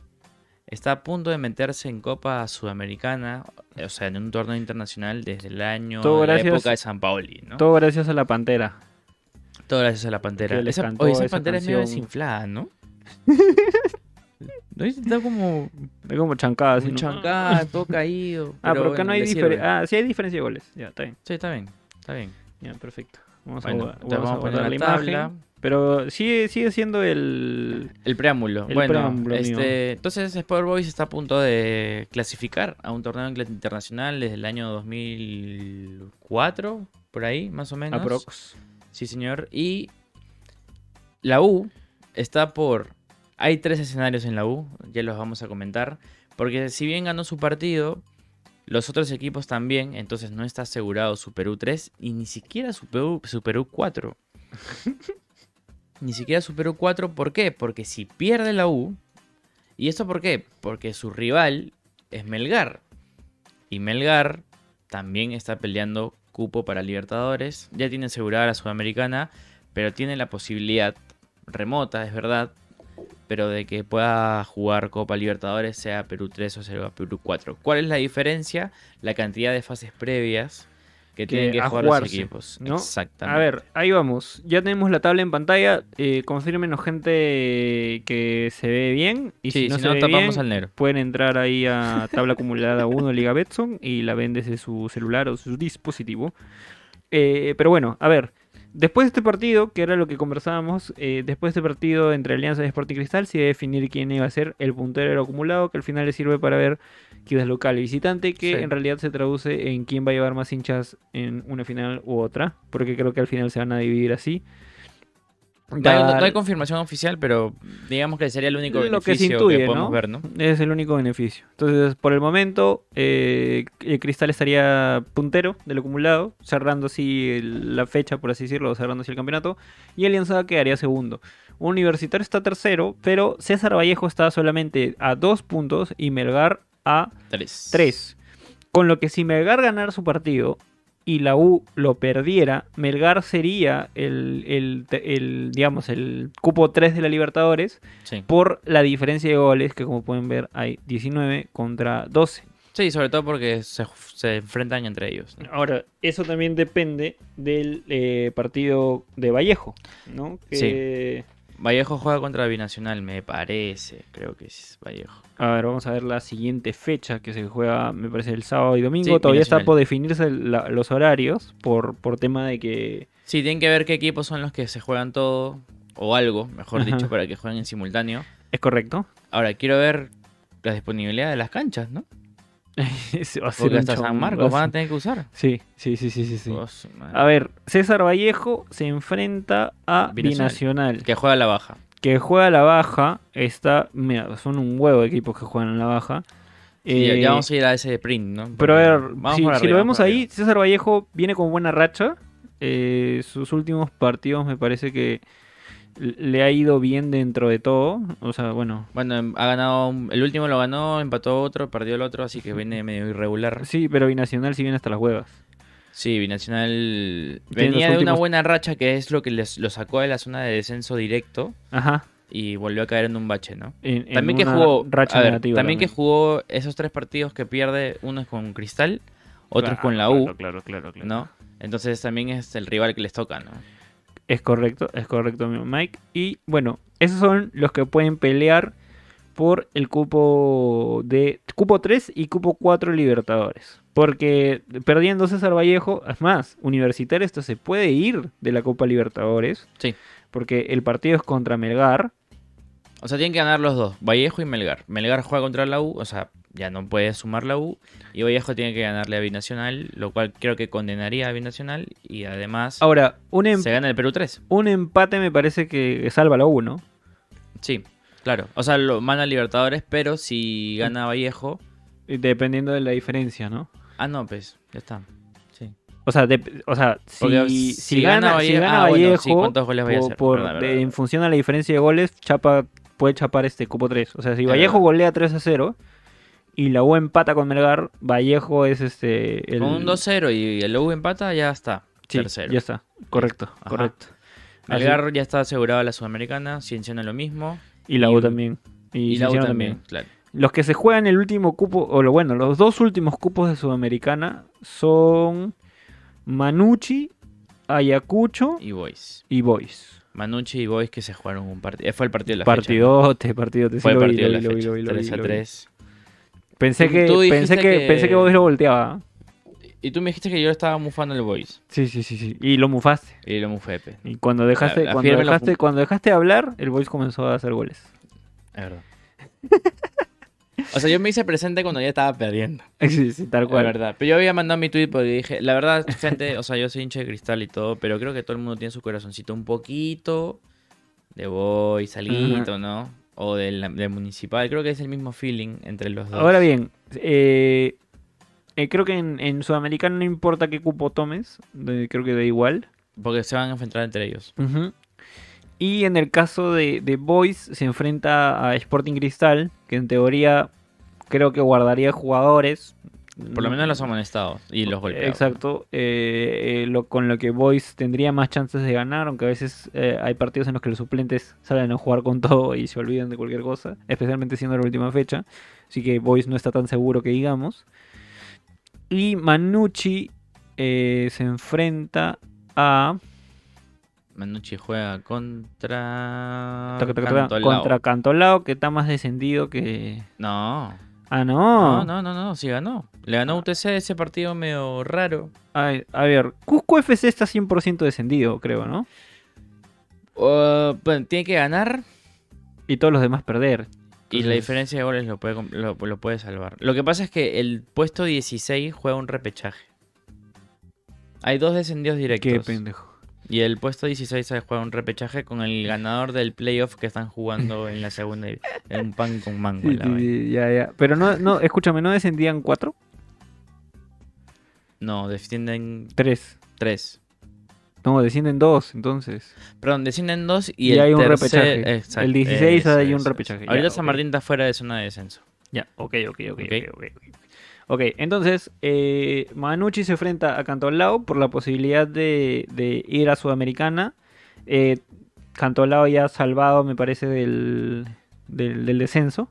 está a punto de meterse en Copa Sudamericana, o sea, en un torneo internacional desde el año Todo de la época de San Paoli, ¿no? Todo gracias a la pantera. Todo gracias a la pantera. Esa, oye, esa esa pantera es medio desinflada, ¿no? ¿No? Está como Es como chancada. así, ¿no? chancada, todo caído. Ah, pero acá bueno, no hay diferencia. Ah, sí hay diferencia de goles. Ya, está bien. Sí, está bien, está bien. Ya, perfecto. Vamos Bueno, a, vamos a a poner la la tabla. imagen. Pero sigue, sigue siendo el... El preámbulo. El bueno, preámbulo, este, entonces Sport Boys está a punto de clasificar a un torneo internacional desde el año 2004, por ahí, más o menos. Aprox. Sí, señor. Y la U está por... Hay tres escenarios en la U, ya los vamos a comentar. Porque si bien ganó su partido, los otros equipos también, entonces no está asegurado su Perú 3 y ni siquiera su Perú, su Perú 4. ni siquiera su Perú 4, ¿por qué? Porque si pierde la U, ¿y esto por qué? Porque su rival es Melgar. Y Melgar también está peleando cupo para Libertadores. Ya tiene asegurada la Sudamericana, pero tiene la posibilidad remota, es verdad, pero de que pueda jugar Copa Libertadores, sea Perú 3 o sea Perú 4. ¿Cuál es la diferencia? La cantidad de fases previas que, Que tienen que jugar jugarse, los equipos. ¿no? Exactamente. A ver, ahí vamos. Ya tenemos la tabla en pantalla. Eh, confírmenos, gente, que se ve bien. Y sí, si no si se no, ve tapamos bien, al negro. pueden entrar ahí a tabla acumulada 1 Liga Betson y la ven desde su celular o su dispositivo. Eh, pero bueno, a ver. Después de este partido, que era lo que conversábamos, eh, después de este partido entre Alianza y Sporting Cristal, se iba a definir quién iba a ser el puntero acumulado, que al final le sirve para ver quién es local y visitante, que Sí. en realidad se traduce en quién va a llevar más hinchas en una final u otra, porque creo que al final se van a dividir así. No hay, no Dar- hay confirmación oficial, pero digamos que sería el único Lo que se beneficio que, intuye, podemos ¿no? ver, ¿no? Es el único beneficio. Entonces, por el momento, eh, el Cristal estaría puntero del acumulado, cerrando así la fecha, por así decirlo, cerrando así el campeonato. Y Alianza quedaría segundo. Universitario está tercero, pero César Vallejo está solamente a dos puntos y Melgar a Tres. tres. Con lo que si Melgar ganara su partido y la U lo perdiera, Melgar sería el, el- el, digamos, el cupo 3 de la Libertadores Sí. por la diferencia de goles, que como pueden ver hay 19 contra 12. Sí, sobre todo porque se, se enfrentan entre ellos. ¿no? Ahora, eso también depende del eh, partido de Vallejo, ¿no? Que- Vallejo juega contra Binacional, me parece. Creo que es Vallejo. A ver, vamos a ver la siguiente fecha que se juega, me parece, el sábado y domingo. Sí, Todavía está por definirse la- los horarios, por, por tema de que... Sí, tienen que ver qué equipos son los que se juegan todo, o algo, mejor Ajá. dicho, para que jueguen en simultáneo. ¿Es correcto? Ahora, quiero ver la disponibilidad de las canchas, ¿no? Se va a ser hasta San Marcos va a van a tener que usar. Sí, sí, sí, sí, sí. sí. Su madre. A ver, César Vallejo se enfrenta a Binacional. Binacional. Que juega a la baja. que juega a la baja, está, mira, son un huevo de equipos que juegan en la baja. Sí, ya- Eh, ya vamos a ir a ese print, ¿no? pero a ver, vamos si, por si arriba, lo vemos ahí, arriba. César Vallejo viene con buena racha. Eh, sus últimos partidos me parece que le ha ido bien dentro de todo. O sea, bueno, Bueno, em, ha ganado, el último lo ganó, empató otro, perdió el otro, así que viene medio irregular. sí, pero Binacional sí viene hasta las huevas. Sí, Binacional venía de una buena racha que es lo que les, lo sacó de la zona de descenso directo Ajá. y volvió a caer en un bache, ¿no? en- en También que jugó, racha ver, negativa también que jugó esos tres partidos que pierde, uno es con Cristal, otro es con la U, Claro, claro, claro, claro. ¿no? Entonces también es el rival que les toca, ¿no? Es correcto, es correcto, amigo Mike. Y bueno, esos son los que pueden pelear por el cupo de cupo 3 y cupo 4 Libertadores. Porque perdiendo César Vallejo, es más, Universitario esto se puede ir de la Copa Libertadores. Sí. Porque el partido es contra Melgar. O sea, tienen que ganar los dos, Vallejo y Melgar. Melgar juega contra la U, o sea, ya no puede sumar la U. Y Vallejo tiene que ganarle a Binacional, lo cual creo que condenaría a Binacional. Y además Ahora, un, em- se gana el Perú 3. un empate me parece que salva la U, ¿no? Sí, claro. O sea, lo manda Libertadores, pero si gana Vallejo. Dependiendo de la diferencia, ¿no? Ah, no, pues, ya está. Sí. O sea, de- o sea si, si si gana gana, si gana ah, bueno, Vallejo, sí, ¿cuántos goles vaya a por- hacer? por- Verdad, de- verdad, en función a la diferencia de goles, Chapa puede chapar este cupo 3. O sea, si Vallejo golea 3 a 0 y la U empata con Melgar, Vallejo es este... El... Con un 2-0 y el U empata, ya está. Sí, tercero. ya está. Correcto, Ajá. correcto. Así- Melgar ya está asegurado a la Sudamericana, Cienciano lo mismo. y la y- U también. Y, Y, la U también, claro. Los que se juegan el último cupo, o lo bueno, los dos últimos cupos de Sudamericana son Manucci, Ayacucho Y Boys. y Boys. Manucci y Boys que se jugaron un partido. Fue el partido de la Partidote, partidote. fecha. sí Fue lo el partido de la fecha. lo vi, lo vi, 3 a lo vi. 3. Pensé que, pensé que, que- pensé que Boys lo volteaba. Y tú me dijiste que yo estaba mufando el voice. Sí, sí, sí, sí. Y lo mufaste. Y lo mufé, pe. Y cuando dejaste, La- la cuando la dejaste, fu- cuando dejaste de hablar, el voice comenzó a hacer goles. Es verdad. o sea, yo me hice presente cuando ya estaba perdiendo. Sí, sí, tal cual. verdad. Pero yo había mandado mi tweet porque dije, la verdad, gente, o sea, yo soy hincha de cristal y todo, pero creo que todo el mundo tiene su corazoncito un poquito de voice, salito, ¿no? O del, del municipal. Creo que es el mismo feeling entre los dos. Ahora bien, eh, eh, creo que en, en Sudamericano no importa qué cupo tomes, de- creo que da igual. Porque se van a enfrentar entre ellos. Y en el caso de, de Boys se enfrenta a Sporting Cristal, que en teoría creo que guardaría jugadores. Por lo No- menos los amonestados y los golpeados. Exacto, eh, eh, lo, con lo que Boys tendría más chances de ganar, aunque a veces eh, hay partidos en los que los suplentes salen a jugar con todo y se olvidan de cualquier cosa, especialmente siendo la última fecha, así que Boys no está tan seguro que digamos. Y Manucci se enfrenta a Manucci juega contra. taca, taca, taca, Cantolao. contra Cantolao, que está más descendido que... No. Ah, No, no. no, no, no, sí ganó. Le ganó UTC ese partido medio raro. Ay, a ver, Cusco FC está 100% descendido, creo, ¿no? Uh, bueno, tiene que ganar Y todos los demás perder. y la diferencia de goles lo puede, lo puede salvar. Lo que pasa es que el puesto 16 juega un repechaje. Hay dos descendidos directos. Qué pendejo. Y el puesto 16 se juega un repechaje con el ganador del playoff que están jugando en la segunda. En un pan con mango. Sí, la sí, ya, ya. Pero no, no, escúchame, ¿no descendían cuatro? No, descienden Tres. 3. No, descienden dos, entonces. Perdón, descienden 2 y, Y el hay un tercer- repechaje. exacto, El 16 eso, hay un repechaje. eso. Ahorita Ya, San. Martín está fuera de zona de descenso. Ya, ok, ok, ok, ok. Ok. Ok, entonces eh, Manucci se enfrenta a Cantolao por la posibilidad de, de ir a Sudamericana. Eh, Cantolao ya salvado, me parece, del, del, del descenso.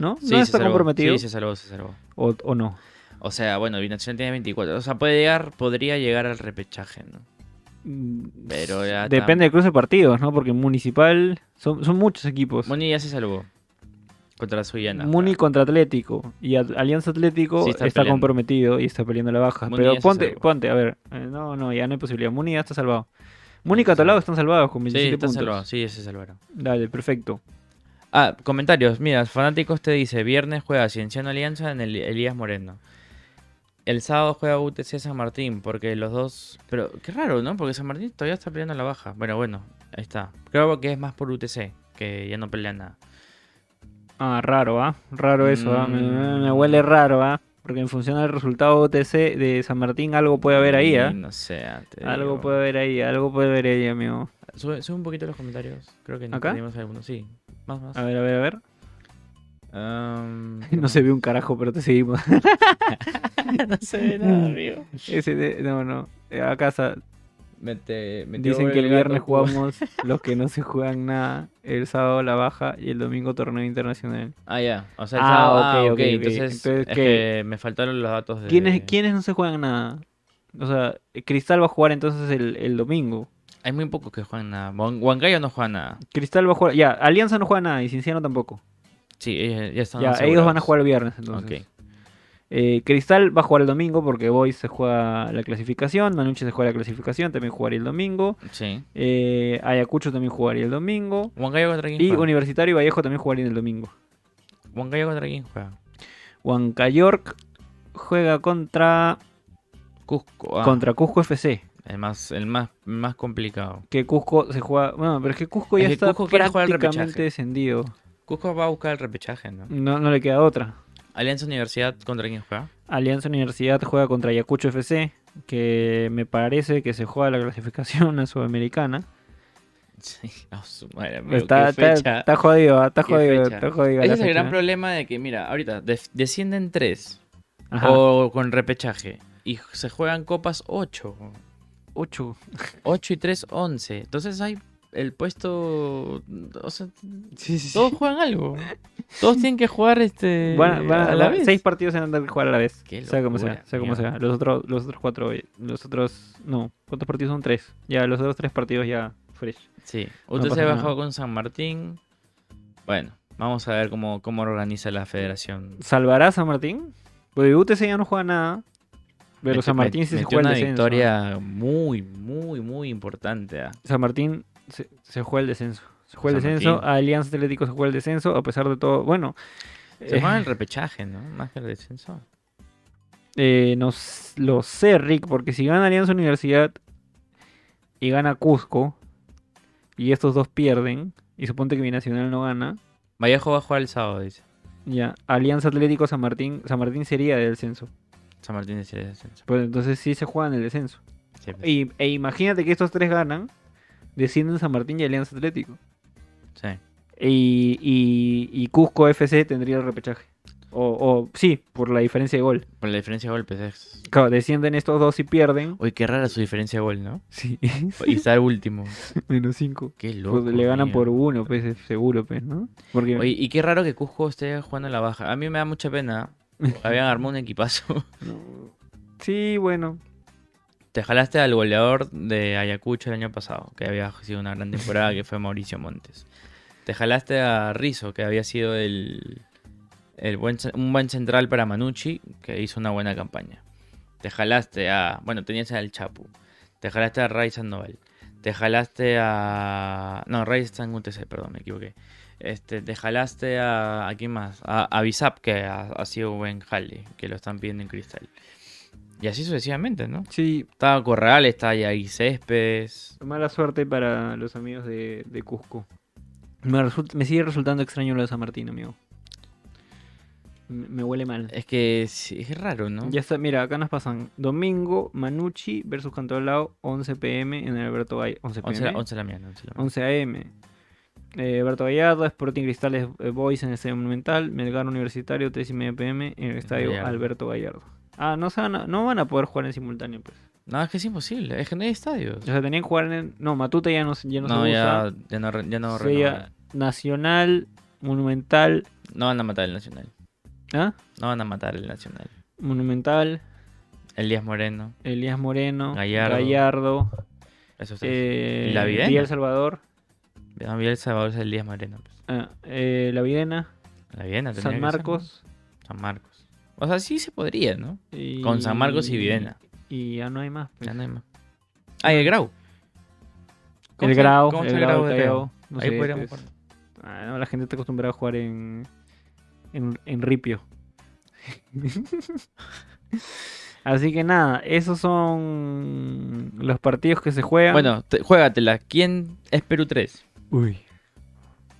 ¿No? Sí, no está salvó. comprometido. Sí, se salvó, se salvó. o, o no. O sea, bueno, Binacional tiene 24. O sea, puede llegar, podría llegar al repechaje, ¿no? Mm, Pero ya Depende del cruce de partidos, ¿no? Porque Municipal son, son muchos equipos. Muni ya se salvó. Contra Suyana. Muni contra Atlético y Alianza Atlético Sí, está, comprometido y está peleando la baja. Muni Pero ponte, ponte, a ver. eh, no, no, ya no hay posibilidad. Muni ya está salvado. Muni y salvado. están salvados con Sí, 27 está puntos. salvado. Sí, se salvaron. Dale, perfecto. Ah, comentarios. Mira, Fanáticos te dice: Viernes juega Cienciano Alianza en el Elías Moreno. El sábado juega UTC San Martín, porque los dos. Pero qué raro, ¿no? Porque San Martín todavía está peleando la baja. Bueno, bueno, ahí está. Creo que es más por UTC, que ya no pelea nada. Ah, raro, ¿ah? Raro eso, ¿ah? Me, me- me Mm. huele raro, ¿ah? Porque en función del resultado OTC de San Martín algo puede haber ahí, ¿ah? Y No sé, ah, Algo digo. puede haber ahí, algo puede haber ahí, amigo. Sube, sube un poquito los comentarios. Creo que tenemos algunos. Sí, más, más. A ver, a ver, a ver. No se ve un carajo, pero te seguimos. no se ve nada, amigo. Ese de- no, no. Eh, Acá está. Mete- Dicen que el viernes jugamos los que no se juegan nada, el sábado la baja y el domingo torneo internacional. Ah, ya. O sea, el Ah, sábado- ok, ah, ok, ok. ok. Entonces, Entonces, que me faltaron los datos de... ¿Quiénes, ¿Quiénes no se juegan nada? O sea, Cristal va a jugar entonces el, el domingo. Hay muy pocos que juegan nada. Huan- Huancayo no juega nada. Cristal va a jugar. Ya, Alianza no juega nada y Cinciano tampoco. Sí, ellos ya están Ya, ellos van a jugar el viernes entonces. Eh, Cristal va a jugar el domingo porque Boys se juega la clasificación, Manucci se juega la clasificación, también jugaría el domingo. Sí. Eh, Ayacucho también jugaría el domingo. ¿Huancayo contra quién Y juega? Universitario y Vallejo también jugarían el domingo. ¿Huancayo contra quién juega? Huancayork juega contra, Cusco. ah, contra Cusco FC. El más, el más, más complicado. Que Cusco se juega. Bueno, pero es que Cusco ya está Cusco prácticamente descendido. Cusco va a buscar el repechaje, ¿no? No, no le queda otra. Alianza Universidad contra quién juega? Alianza Universidad juega contra Ayacucho FC. Que me parece que se juega la clasificación a Sudamericana. Sí. su madre, amigo, Está, jodido, ah, está jodido, está jodido. Ese es el gran ¿eh? problema de que, mira, ahorita descienden tres Ajá. o con repechaje y se juegan copas 8. Ocho. 8 y 3, 11. Entonces hay el puesto. O sea, Sí, sí, sí. todos juegan algo. Todos tienen que jugar este. Van, van- a la van- vez. seis partidos se van a tener que jugar a la vez. Sea como sea, sea como sea. Los otros, los otros cuatro, los otros, no, ¿cuántos partidos son? Tres. Ya, los otros tres partidos ya fresh. Sí. No Usted pasa se nada. bajó con San Martín. Bueno, vamos a ver cómo, cómo organiza la federación. ¿Salvará San Martín? Porque UTC ya no juega nada. Pero San Martín sí se juega el una. ¿ah? victoria muy, muy, muy importante. ah. San Martín se, se juega el descenso. Se juega el descenso. Martín. Alianza Atlético se juega el descenso, a pesar de todo. Bueno, Se eh, juega el repechaje, ¿no? Más que el descenso. eh, no lo sé, Rick, porque si gana Alianza Universidad y gana Cusco, y estos dos pierden, y suponte que Binacional no gana, Vallejo va a jugar el sábado, dice. ya, Alianza Atlético San Martín, San Martín sería del descenso. San Martín decía el descenso. Pues entonces sí se juega en el descenso. Sí, pues. Y, e imagínate que estos tres ganan, descienden San Martín y Alianza Atlético. Sí. Y, y, y Cusco FC tendría el repechaje. O, o sí, por la diferencia de gol. Por la diferencia de golpes es. Claro, descienden estos dos y pierden. Uy, qué rara su diferencia de gol, ¿no? Sí, Y está el último. menos cinco. Qué loco. Pues le ganan por uno, pues seguro, pues, ¿no? Porque Oye, y qué raro que Cusco esté jugando en la baja. A mí me da mucha pena. Habían armado un equipazo. no. Sí, bueno. Te jalaste al goleador de Ayacucho el año pasado, que había sido una gran temporada, que fue Mauricio Montes. Te jalaste a Rizzo, que había sido el, el buen, un buen central para Manucci, que hizo una buena campaña. Te jalaste a. Bueno, tenías al Chapu. Te jalaste a Ray Sandoval. Te jalaste a. No, Ray UTC, perdón, me equivoqué. Este, te jalaste a. ¿A quién más? A, a que ha, ha sido buen jale, que lo están pidiendo en Cristal. Y así sucesivamente, ¿no? Sí, Estaba Correal, está ahí Céspedes. mala suerte para los amigos de, de Cusco. Me, resulta- me sigue resultando extraño lo de San Martín, amigo. Me, me huele mal. Es que es raro, ¿no? Ya está, mira, acá nos pasan domingo, Manucci versus Cantolao, 11 pm en el Alberto Gallardo. 11 11 pm. la, 11 la mañana. 11 la mañana. 11 am. Eh, Alberto Gallardo, Sporting Cristales eh, Boys en el Estadio Monumental, Melgar Universitario, 3 y media pm en el Estadio Gallardo. Alberto Gallardo. Ah, no, se van a, no van a poder jugar en simultáneo, pues. No, es que es imposible. Es que no hay estadios. O sea, tenían que jugar en. No, Matute ya no, se- ya no, No, se ya, usa. ya no, ya no Sería. Nacional, Monumental. No van a matar el Nacional. ¿Ah? No van a matar el Nacional. Monumental, Elías Moreno. Elías Moreno, Gallardo. Gallardo, Esos tres. eh, ¿Y la Videna? Villa El Salvador, No, Villa El Salvador es Elías Moreno. Pues. ah, eh, La Videna, La Videna San Marcos. San Marcos. O sea, sí se podría, ¿no? Y... Con San Marcos y Videna. Y ya no hay más. pues. Ya no hay más. Ah, y el Grau. ¿Cómo El Grau, cómo el está Grau, de el? Callao, no Ahí sé, podríamos pues. jugar. Ah, no, la gente está acostumbrada a jugar en, en, en Ripio. Así que nada, esos son los partidos que se juegan. Bueno, te- juégatela. ¿Quién es Perú 3? Uy.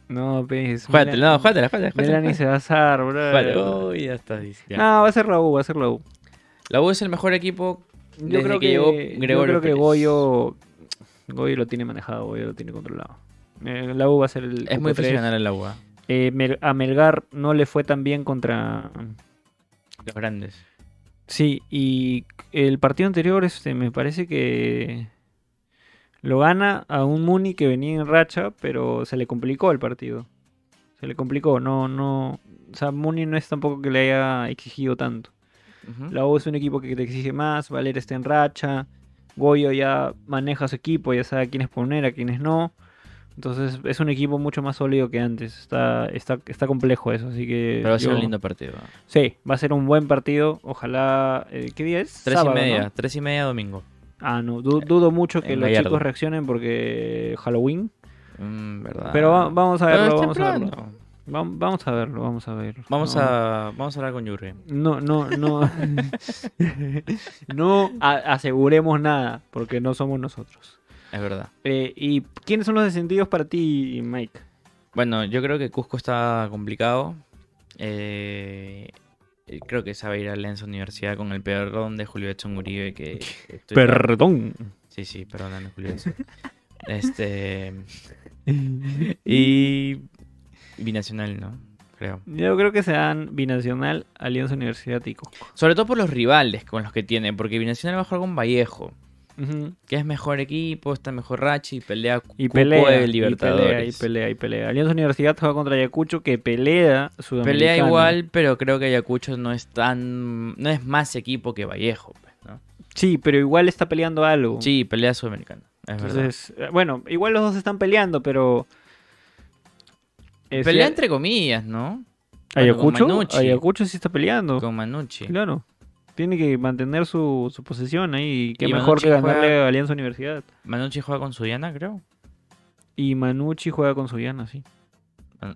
No, pues. Juégatela, no, juégatela, juégatela. Melanie se va a asar, bro. Juégatela. Uy, ya está. ya. No, va a ser la U, va a ser la U. La U es el mejor equipo Yo Desde creo que que, llegó yo Gregorio creo que Pérez. Goyo, Goyo lo tiene manejado, Goyo lo tiene controlado. Eh, la U va a ser el Es muy difícil ganar en la U. ¿ah? Eh, Mel- a Melgar no le fue tan bien contra... Los grandes. Sí, y el partido anterior este, me parece que lo gana a un Muni que venía en racha, pero se le complicó el partido. Se le complicó, no, no... O sea, Muni no es tampoco que le haya exigido tanto. La U es un equipo que te exige más, Valer está en racha, Goyo ya maneja su equipo, ya sabe a quiénes poner, a quiénes no. Entonces es un equipo mucho más sólido que antes. Está, está, está complejo eso, así que. Pero va a ser yo- un lindo partido. Sí, va a ser un buen partido. Ojalá. eh, ¿Qué día es? Tres Sábado, y media. ¿no? Tres y media domingo. Ah, no, du- dudo mucho que los Gallardo. chicos reaccionen porque Halloween. Mm, ¿verdad? Pero va- vamos a verlo, vamos a verlo. Vamos a verlo, vamos a verlo. Vamos No. a, vamos a hablar con Yuri. No, no, no. no aseguremos nada, porque no somos nosotros. Es verdad. Eh, ¿Y quiénes son los descendidos para ti, Mike? Bueno, yo creo que Cusco está complicado. Eh, creo que se va a ir a Lenza Universidad con el perdón de Julio Edson Uribe. Que Perdón. Sí, sí, perdóname, Julio Edson. este. Y. Binacional, ¿no? Creo. Yo creo que sean Binacional, Alianza Universidad y. Sobre todo por los rivales con los que tiene. Porque Binacional va a jugar con Vallejo. Que es mejor equipo, está mejor racha y pelea Y pelea, de y Libertadores. pelea, y pelea, y pelea. Alianza Universidad juega contra Ayacucho, que pelea. Pelea igual, pero creo que Ayacucho no es tan. No es más equipo que Vallejo, pues, ¿no? Sí, pero igual está peleando algo. Sí, pelea sudamericana. Es. Entonces, eh, bueno, igual los dos están peleando, pero... Pelea entre comillas, ¿no? Bueno, Ayacucho, Manucci. Ayacucho sí está peleando. Con Manucci. Claro. Tiene que mantener su, su posesión ahí. y Qué Y mejor que ganarle juega- a Alianza Universidad. Manucci juega con Suyana, creo. Y Manucci juega con Suyana, sí.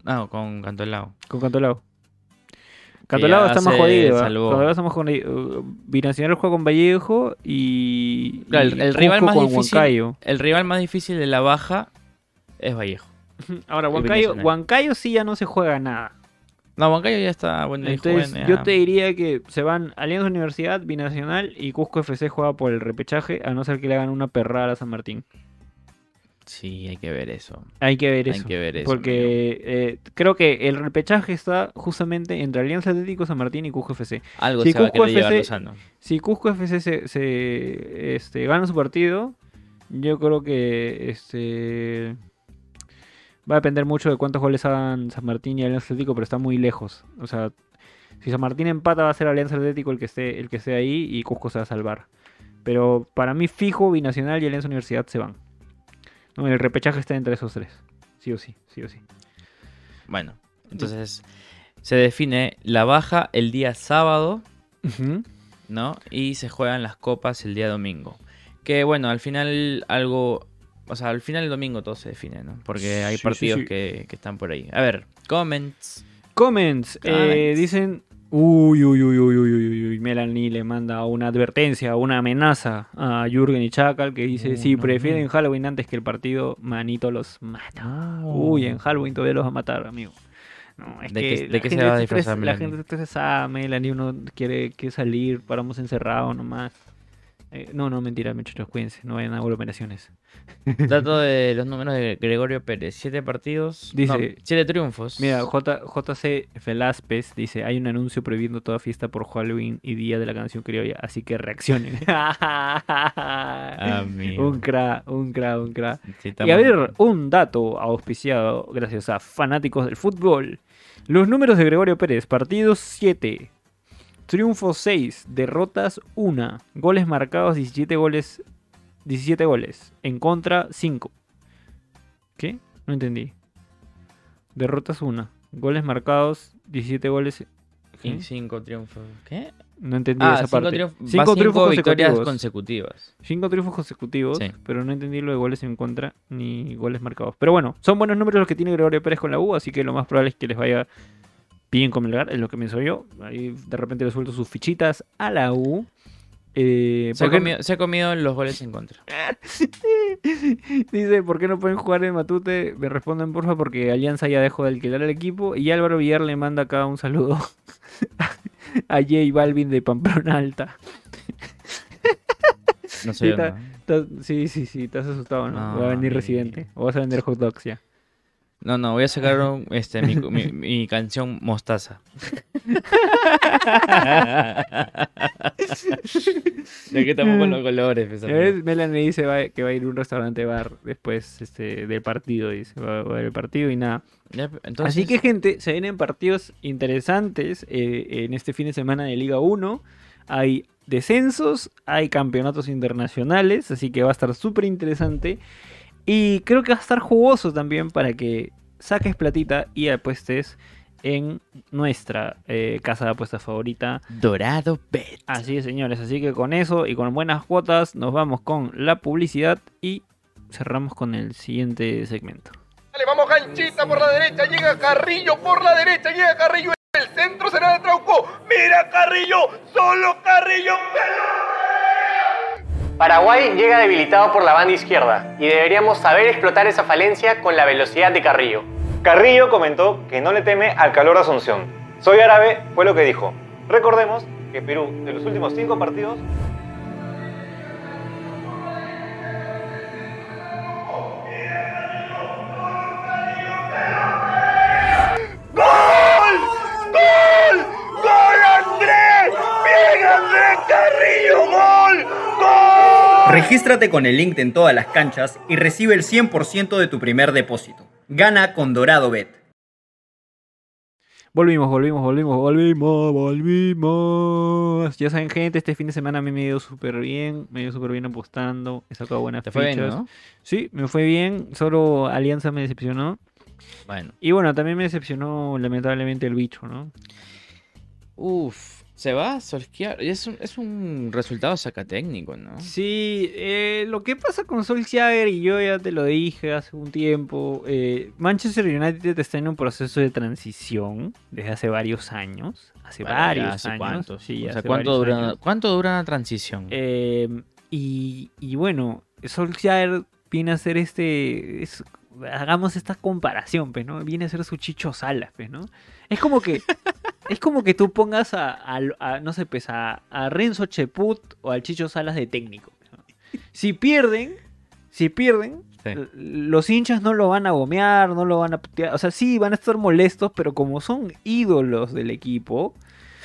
No, con Cantolao. Con Cantolao. Cantolao está más jodido. ¿ah? salvó. Cantolao está más jodido. Binacional juega con Vallejo y. Claro, el- rival más con difícil- Huancayo. El rival más difícil de la baja es Vallejo. Ahora, Huancayo. Huancayo sí ya no se juega nada. No, Huancayo ya está bueno Entonces, joven, yo te diría que se van Alianza Universidad, Binacional y Cusco FC juega por el repechaje, a no ser que le hagan una perrada a San Martín. Sí, hay que ver eso. Hay que ver Hay eso. que ver eso. porque eh, creo que el repechaje está justamente entre Alianza Atlético San Martín y Cusco FC. Algo si se va a Cusco querer llevar FC Lozano. Si Cusco FC se, se, este, gana su partido, yo creo que este va a depender mucho de cuántos goles hagan San Martín y Alianza Atlético, pero está muy lejos. O sea, si San Martín empata va a ser Alianza Atlético el que esté, el que esté ahí y Cusco se va a salvar. Pero para mí fijo, Binacional y Alianza Universidad se van. No, el repechaje está entre esos tres. Sí o sí, sí o sí. Bueno, entonces se define la baja el día sábado, ¿no? Y se juegan las copas el día domingo. Que bueno, al final algo... O sea, al final el domingo todo se define, ¿no? Porque hay Sí, partidos sí. Que, que están por ahí. A ver, comments. Comments. eh, dicen. Uy, uy, uy, uy, uy, uy, uy. Melanie le manda una advertencia, una amenaza a Jürgen y Chacal que dice: Si no, prefieren no. Halloween antes que el partido, Manito los mata. Uy, en Halloween todavía los va a matar, amigo. No, es ¿De que qué- de la qué se va a disfrazar La gente se estresa, Melanie, uno quiere que salir, paramos encerrados nomás. Eh, no, no, mentira, muchachos, cuídense, no vayan a aglomeraciones. Dato de los números de Gregorio Pérez. Siete partidos. Dice- no, siete triunfos. Mira, J, JC Velázquez dice, hay un anuncio prohibiendo toda fiesta por Halloween y Día de la Canción Criolla, así que reaccionen. Un cra, un cra, un cra. Sí, Y a ver, un dato auspiciado gracias a fanáticos del fútbol. Los números de Gregorio Pérez, partidos 7, triunfos 6, derrotas 1, goles marcados 17 goles, 17 goles, en contra 5. ¿Qué? No entendí. Derrotas 1, goles marcados 17 goles. Y ¿Qué? cinco triunfos. ¿Qué? No entendí Ah, esa cinco, parte. triunf- Cinco cinco triunfos victorias consecutivas. Cinco triunfos consecutivos, Sí. pero no entendí lo de goles en contra ni goles marcados. Pero bueno, son buenos números los que tiene Gregorio Pérez con la U, así que lo más probable es que les vaya bien con Melgar, es lo que pienso yo. Ahí de repente le suelto sus fichitas a la U. Eh, Se ha, ¿por qué- comido, se ha comido los goles en contra. Dice, ¿por qué no pueden jugar en Matute? Me responden, porfa, porque Alianza ya dejó de alquilar el equipo. Y Álvaro Villar le manda acá un saludo a J Balvin de Pamplona Alta. No Sí, sé. Estás- Sí, sí, sí, estás asustado, ¿no? No, Va a venir residente. O vas a vender hot dogs ya. No, no, voy a sacar un- este, mi, mi- mi canción Mostaza. ¿De qué estamos con los colores? pues, Ya Melanie dice va- que va a ir a un restaurante bar después este, del partido. Dice, va, va a ver el partido y nada. Ya, entonces, Así que, gente, se vienen partidos interesantes eh, en este fin de semana de Liga 1. Hay descensos, hay campeonatos internacionales, así que va a estar súper interesante. Y creo que va a estar jugoso también para que saques platita y apuestes en nuestra eh, casa de apuestas favorita. Dorado Bet. Así es, señores. Así que con eso y con buenas cuotas nos vamos con la publicidad y cerramos con el siguiente segmento. Dale, vamos ganchita por la derecha, llega Carrillo por la derecha, llega Carrillo, el centro será de Trauco. Mira Carrillo, solo Carrillo. Paraguay llega debilitado por la banda izquierda y deberíamos saber explotar esa falencia con la velocidad de Carrillo. Carrillo comentó que no le teme al calor de Asunción. Soy árabe fue lo que dijo. Recordemos que Perú, de los últimos cinco partidos, ¡Gol! ¡Gol! ¡Gol Andrés! ¡Bien Andrés Carrillo! ¡Gol! Regístrate con el link en todas las canchas y recibe el 100% de tu primer depósito. Gana con Dorado Bet. Volvimos, volvimos, volvimos, volvimos, volvimos. Ya saben, gente, este fin de semana a mí me ha ido súper bien. Me ha ido súper bien apostando. He sacado buenas Te fue bien, fichas. ¿no? Sí, me fue bien. Solo Alianza me decepcionó. Bueno. Y bueno, también me decepcionó lamentablemente el bicho, ¿no? Uf. Se va Solskjaer. y Es un, es un resultado sacatécnico, ¿no? Sí, eh, lo que pasa con Solskjaer, y yo ya te lo dije hace un tiempo, eh, Manchester United está en un proceso de transición desde hace varios años. Hace Bueno, varios hace años. cuánto. sí, O sea, hace ¿cuánto, dura, años. ¿Cuánto dura una transición? Eh, y, y bueno, Solskjaer viene a ser este. es- hagamos esta comparación, pues, ¿no? Viene a ser su Chicho Salas, pues, ¿no? Es como que. es como que tú pongas a, a- a, no sé, pues, a, a Renzo Cheput o al Chicho Salas de técnico. ¿no? Si pierden, si pierden, Sí. los hinchas no lo van a gomear, no lo van a putear. O sea, sí, van a estar molestos, pero como son ídolos del equipo,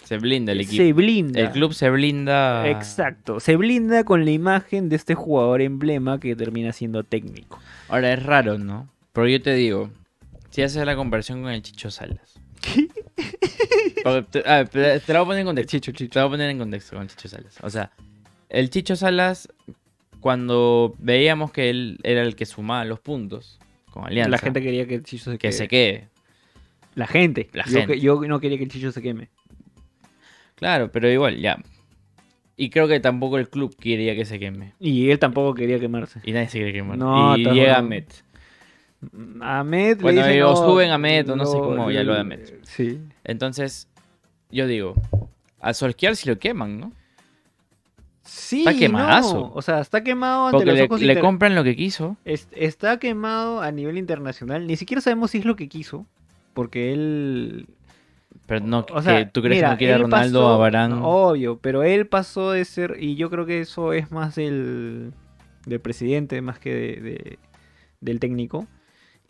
Se blinda el equipo. se blinda. El club se blinda. Exacto, se blinda con la imagen de este jugador emblema que termina siendo técnico. Ahora es raro, ¿no? Pero yo te digo, si haces la conversión con el Chicho Salas. Porque te, ver, te- te la voy a poner en contexto. Chicho, chicho. Te la voy a poner en contexto con Chicho Salas. O sea, el Chicho Salas, cuando veíamos que él era el que sumaba los puntos con Alianza, La gente quería que el Chicho se que quede. se quede. La gente. La yo, gente. que- yo no quería que el Chicho se queme. Claro, pero igual, ya. Y creo que tampoco el club quería que se queme. Y él tampoco quería quemarse. Y nadie se quiere quemar. No, y llega. Met. Ahmed Bueno, le dice, o no, suben a Met, o no sé cómo, ya lo de Ahmed. Sí. Entonces, yo digo, a Solskjaer si lo queman, ¿no? Sí, Está quemadazo. no. O sea, está quemado ante Porque los le, ojos le inter- compran lo que quiso. Es- Está quemado a nivel internacional. Ni siquiera sabemos si es lo que quiso. Porque él Pero no, O sea, que ¿tú crees mira, que no quiere a Ronaldo pasó- a no, obvio, pero él pasó de ser, y yo creo que eso es más del, del presidente más que de- de- del técnico.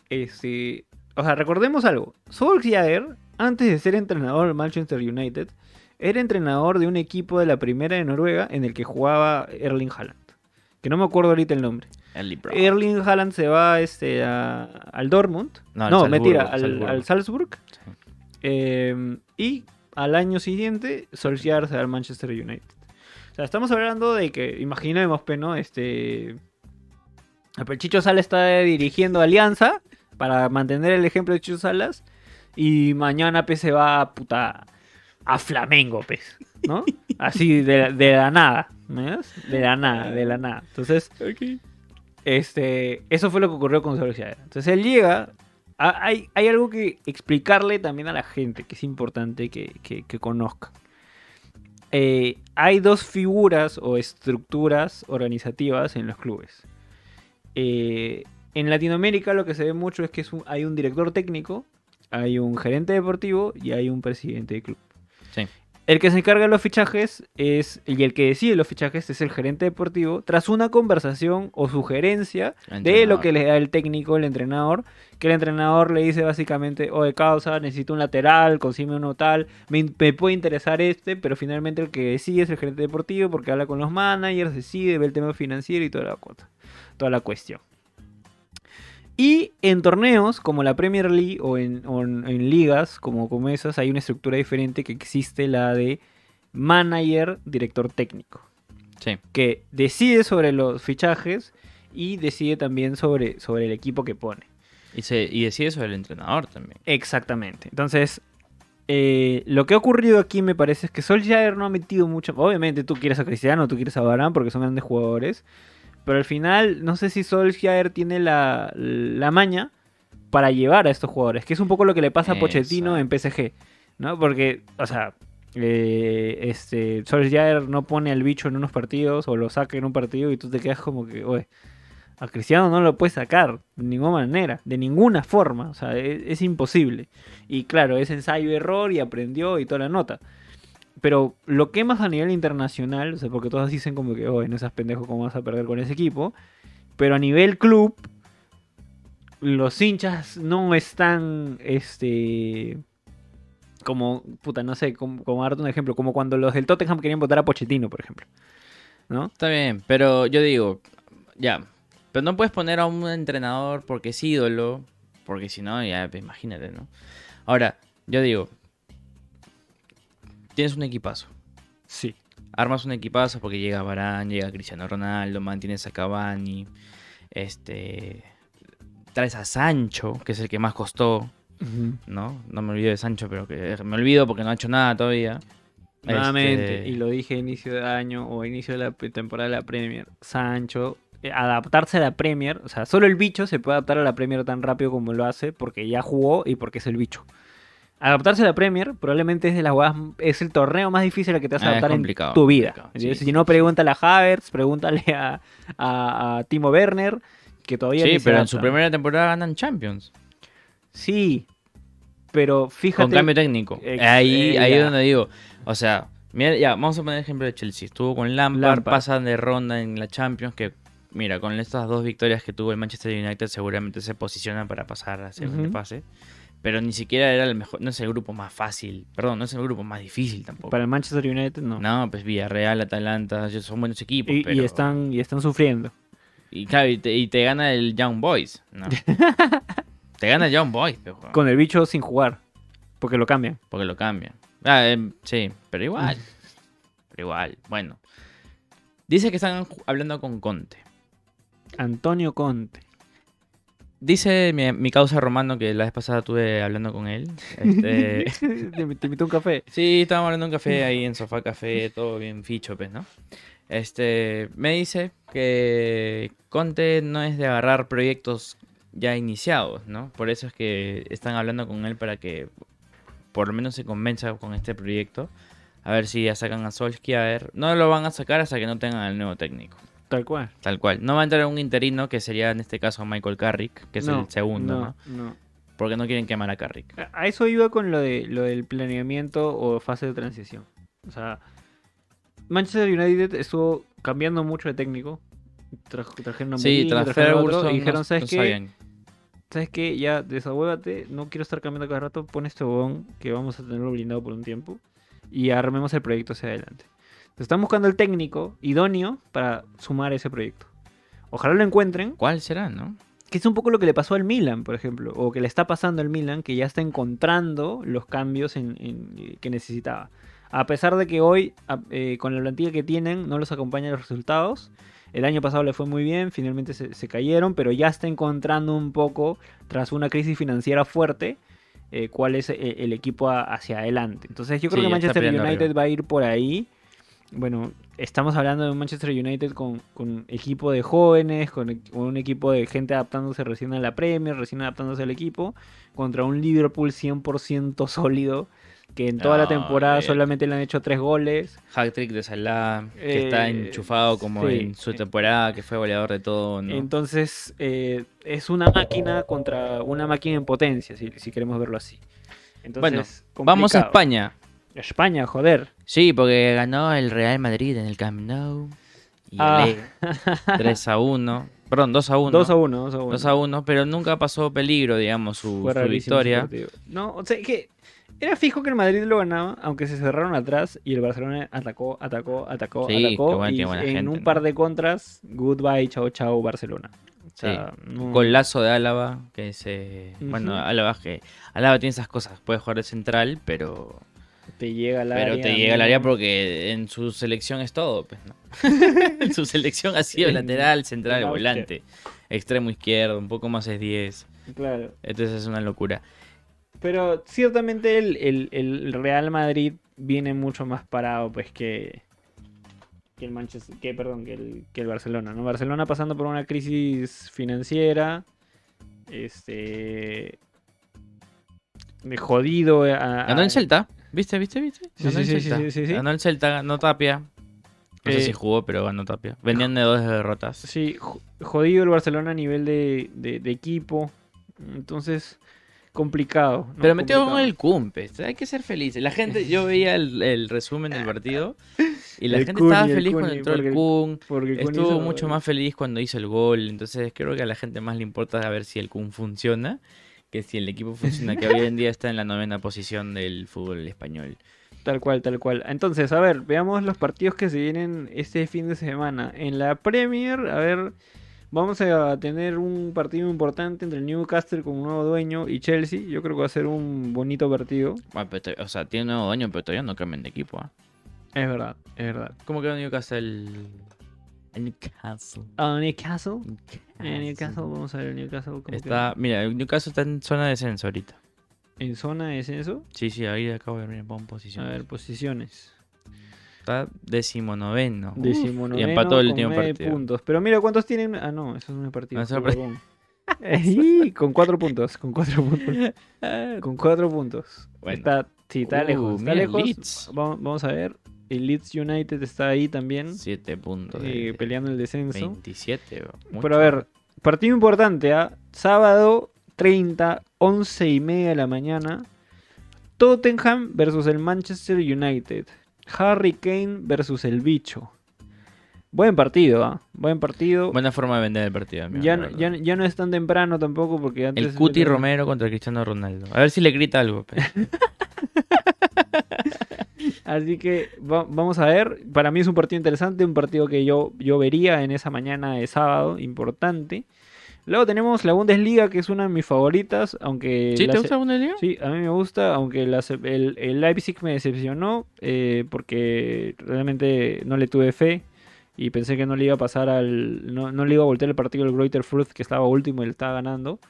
Este, o sea, recordemos algo. Solskjaer, antes de ser entrenador del Manchester United, era entrenador de un equipo de la primera de Noruega en el que jugaba Erling Haaland. Que no me acuerdo ahorita el nombre. Erling Haaland se va este, a- al Dortmund. No, No, mentira, al, Salzburg. Sí. Eh, y al año siguiente, Solskjaer se va al Manchester United. O sea, estamos hablando de que, imaginemos, ¿no? Este. el Chicho Salas está dirigiendo Alianza para mantener el ejemplo de Chicho Salas. Y mañana, pues, se va a puta. a Flamengo, pues. ¿No? Así de, la- de la nada. ¿me ves? De la nada, de la nada. Entonces. Este, eso fue lo que ocurrió con Solskjaer. Entonces él llega. a- hay, hay algo que explicarle también a la gente que es importante que, que, que conozca. Eh, hay dos figuras o estructuras organizativas en los clubes. Eh, en Latinoamérica lo que se ve mucho es que es un- hay un director técnico, hay un gerente deportivo y hay un presidente de club. Sí. El que se encarga de los fichajes es, y el que decide los fichajes es el gerente deportivo, tras una conversación o sugerencia de lo que le da el técnico, el entrenador, que el entrenador le dice básicamente, o de causa, necesito un lateral, consigue uno tal, me, puede interesar este, pero finalmente el que decide es el gerente deportivo porque habla con los managers, decide, ve el tema financiero y toda la, toda la cuestión. Y en torneos como la Premier League o en, o en- en ligas como, como esas hay una estructura diferente que existe la de manager, director técnico Sí. que decide sobre los fichajes y decide también sobre, sobre el equipo que pone. Y, se, y decide sobre el entrenador también. Exactamente. Entonces, eh, lo que ha ocurrido aquí me parece es que Solskjaer no ha metido mucho. Obviamente tú quieres a Cristiano, tú quieres a Varane porque son grandes jugadores. Pero al final, no sé si Solskjaer tiene la, la maña para llevar a estos jugadores. Que es un poco lo que le pasa a Pochettino en PSG. ¿No? Porque, o sea, eh, este, Solskjaer no pone al bicho en unos partidos o lo saca en un partido y tú te quedas como que, oye, a Cristiano no lo puedes sacar de ninguna manera, de ninguna forma, o sea, es, es imposible. Y claro, es ensayo y error y aprendió y toda la nota. Pero lo que más a nivel internacional, o sea, porque todos dicen como que, oye, no seas pendejo, ¿cómo vas a perder con ese equipo? Pero a nivel club, los hinchas no están, este, como, puta, no sé, como, como darte un ejemplo, como cuando los del Tottenham querían votar a Pochettino, por ejemplo. ¿No? Está bien, pero yo digo, ya. Pero no puedes poner a un entrenador porque es ídolo. Porque si no, ya, imagínate, ¿no? Ahora, yo digo, tienes un equipazo. Sí. Armas un equipazo porque llega Varane, llega Cristiano Ronaldo, mantienes a Cavani, este, traes a Sancho, que es el que más costó, ¿no? No me olvido de Sancho, pero que me olvido porque no ha hecho nada todavía. Nuevamente, Este- y lo dije a inicio de año o a inicio de la temporada de la Premier, Sancho, eh, adaptarse a la Premier, o sea, solo el bicho se puede adaptar a la Premier tan rápido como lo hace porque ya jugó y porque es el bicho. Adaptarse a la Premier probablemente es de las jugadas, es el torneo más difícil al que te vas a Ah, adaptar en tu vida. si no, pregúntale a Havertz, pregúntale a, a, a Timo Werner, que todavía Sí, pero en su primera temporada ganan Champions. Sí, pero fíjate... Con cambio técnico. Ex- ahí eh, ahí es donde digo. O sea, mira, ya, vamos a poner el ejemplo de Chelsea. Estuvo con Lampard, Lampard. pasan de ronda en la Champions. Que, mira, con estas dos victorias que tuvo el Manchester United, seguramente se posicionan para pasar a segunda Ujú. fase. Pero ni siquiera era el mejor. No es el grupo más fácil. Perdón, no es el grupo más difícil tampoco. Para el Manchester United no. No, pues Villarreal, Atalanta, son buenos equipos. y, y pero- están, y están sufriendo. Y claro, y te, y te gana el Young Boys. No. te gana el Young Boys, pe, weón, Con el bicho sin jugar. Porque lo cambian. porque lo cambian. Ah, em, sí, pero igual. pero igual, bueno. Dice que están hablando con Conte. Antonio Conte. Dice mi, mi causa romano que la vez pasada estuve hablando con él. Este, te, te invitó un café. Sí, estábamos hablando de un café ahí en Sofá Café, todo bien ficho, pues, ¿no? Este, me dice que Conte no es de agarrar proyectos ya iniciados, ¿no? Por eso es que están hablando con él para que por lo menos se convenza con este proyecto. A ver si ya sacan a Solskjaer. No lo van a sacar hasta que no tengan al nuevo técnico. Tal cual. Tal cual. No va a entrar un interino que sería en este caso Michael Carrick, que es No, el segundo, ¿no? no, no. Porque no quieren quemar a Carrick. A- A eso iba con lo, de, lo del planeamiento o fase de transición. O sea, Manchester United estuvo cambiando mucho de técnico. Tra- trajeron a Sí, Mourinho, tras trajeron a otro, y dijeron, ¿sabes no qué? sabían. ¿Sabes qué? Ya desahuévate, no quiero estar cambiando cada rato, pon este bobón que vamos a tenerlo blindado por un tiempo y armemos el proyecto hacia adelante. Están buscando el técnico idóneo para sumar ese proyecto. Ojalá lo encuentren, ¿Cuál será, no? que es un poco lo que le pasó al Milan, por ejemplo, o que le está pasando al Milan, que ya está encontrando los cambios en- en- que necesitaba. A pesar de que hoy, eh, con la plantilla que tienen, no los acompañan los resultados. El año pasado le fue muy bien, finalmente se, se cayeron, pero ya está encontrando un poco, tras una crisis financiera fuerte, eh, cuál es eh, el equipo a- hacia adelante. Entonces yo creo Sí, que Manchester United arriba. va a ir por ahí. Bueno, estamos hablando de un Manchester United con, con equipo de jóvenes, con, e- con un equipo de gente adaptándose recién a la Premier, recién adaptándose al equipo, contra un Liverpool 100% sólido, que en toda la temporada eh. solamente le han hecho tres goles. Hat-trick de Salah, que está Eh, enchufado como sí. en su temporada, que fue goleador de todo, ¿no? Entonces, eh, es una máquina contra una máquina en potencia, si, si queremos verlo así. Entonces, Vamos a. España. España, joder. Sí, porque ganó el Real Madrid en el Camp Nou. Y Ah. olé. 3 a 1. Perdón, 2 a 1. 2 a 1, 2 a 1. 2 a 1, pero nunca pasó peligro, digamos, su, su victoria. No, o sea, que era fijo que el Madrid lo ganaba, aunque se cerraron atrás y el Barcelona atacó, atacó, atacó, Sí, atacó. qué buena- y qué buena en gente, un ¿no? par de contras, goodbye, chao, chao, Barcelona. O sea, no- Golazo de Álava, que se... Bueno, Ujú. Álava, que... Álava tiene esas cosas, puede jugar de central, pero... te llega al Pero área. te llega al área porque en su selección es todo, pues, ¿no? en su selección ha sido lateral, central, No, volante. Extremo izquierdo, un poco más es 10. Claro. Entonces es una locura. Pero ciertamente el, el- el Real Madrid viene mucho más parado, pues, que. Que el Manchester. Que, perdón, que el, que el Barcelona, ¿no? Barcelona pasando por una crisis financiera. Este. De jodido. a- Ganó a- el Celta, ¿viste, viste, viste? Sí, Ganó sí, el sí, Celta. sí, sí, sí. Ganó el Celta, ganó Tapia. No sé Eh, si jugó, pero ganó Tapia. Venían de dos derrotas. Sí, jo- jodido el Barcelona a nivel de, de- de equipo. Entonces, complicado. ¿no? Pero metió Complicado. con el Cumpe, hay que ser felices. La gente, yo veía el, el resumen del partido y la El gente estaba el feliz cuando entró el porque- Kun. Porque el Kun Estuvo hizo- mucho más feliz cuando hizo el gol. Entonces creo que a la gente más le importa a ver si el Kun funciona que si el equipo funciona, que hoy en día está en la novena posición del fútbol español. Tal cual, tal cual. Entonces, a ver, veamos los partidos que se vienen este fin de semana. En la Premier, a ver, vamos a tener un partido importante entre el Newcastle con un nuevo dueño y Chelsea. Yo creo que va a ser un bonito partido. Bueno, pero to- o sea, tiene un nuevo dueño, pero todavía no cambian de equipo. ¿ah? Es verdad, es verdad. ¿Cómo quedó Newcastle? El Newcastle. Ah, Newcastle. En Newcastle, vamos a ver el Newcastle. cómo Está, mira, el Newcastle está en zona de descenso ahorita. En zona de descenso. Sí, sí, ahí acabo de ver en A posición. ver, posiciones. está decimonoveno. Decimonoveno y empató el último partido. puntos. Pero mira cuántos tienen. Ah, no, eso es partido. No. Ey, con cuatro puntos. Con cuatro puntos. Con cuatro puntos. Bueno. Está, sí, está Uh, lejos. Está lejos. Vamos a ver. El Leeds United está ahí también. Siete puntos. eh, de peleando el descenso. 27. bro, mucho. Pero a ver, partido importante, ¿ah? Sábado 30, 11 y media de la mañana. Tottenham versus el Manchester United. Harry Kane versus el bicho. Buen partido, ¿ah? Buen partido. Buena forma de vender el partido. amigo, ya, no- ya, ya no es tan temprano tampoco porque antes... El Cuti Romero contra Cristiano Ronaldo. A ver si le grita algo. pe. Así que va- vamos a ver. Para mí es un partido interesante, un partido que yo, yo vería en esa mañana de sábado, importante. Luego tenemos la Bundesliga, que es una de mis favoritas, aunque... ¿Sí la te gusta la Bundesliga? Sí, a mí me gusta, aunque la el, el Leipzig me decepcionó eh, porque realmente no le tuve fe y pensé que no le iba a pasar al... No, no le iba a voltear el partido al Greuther Fürth que estaba último y le estaba ganando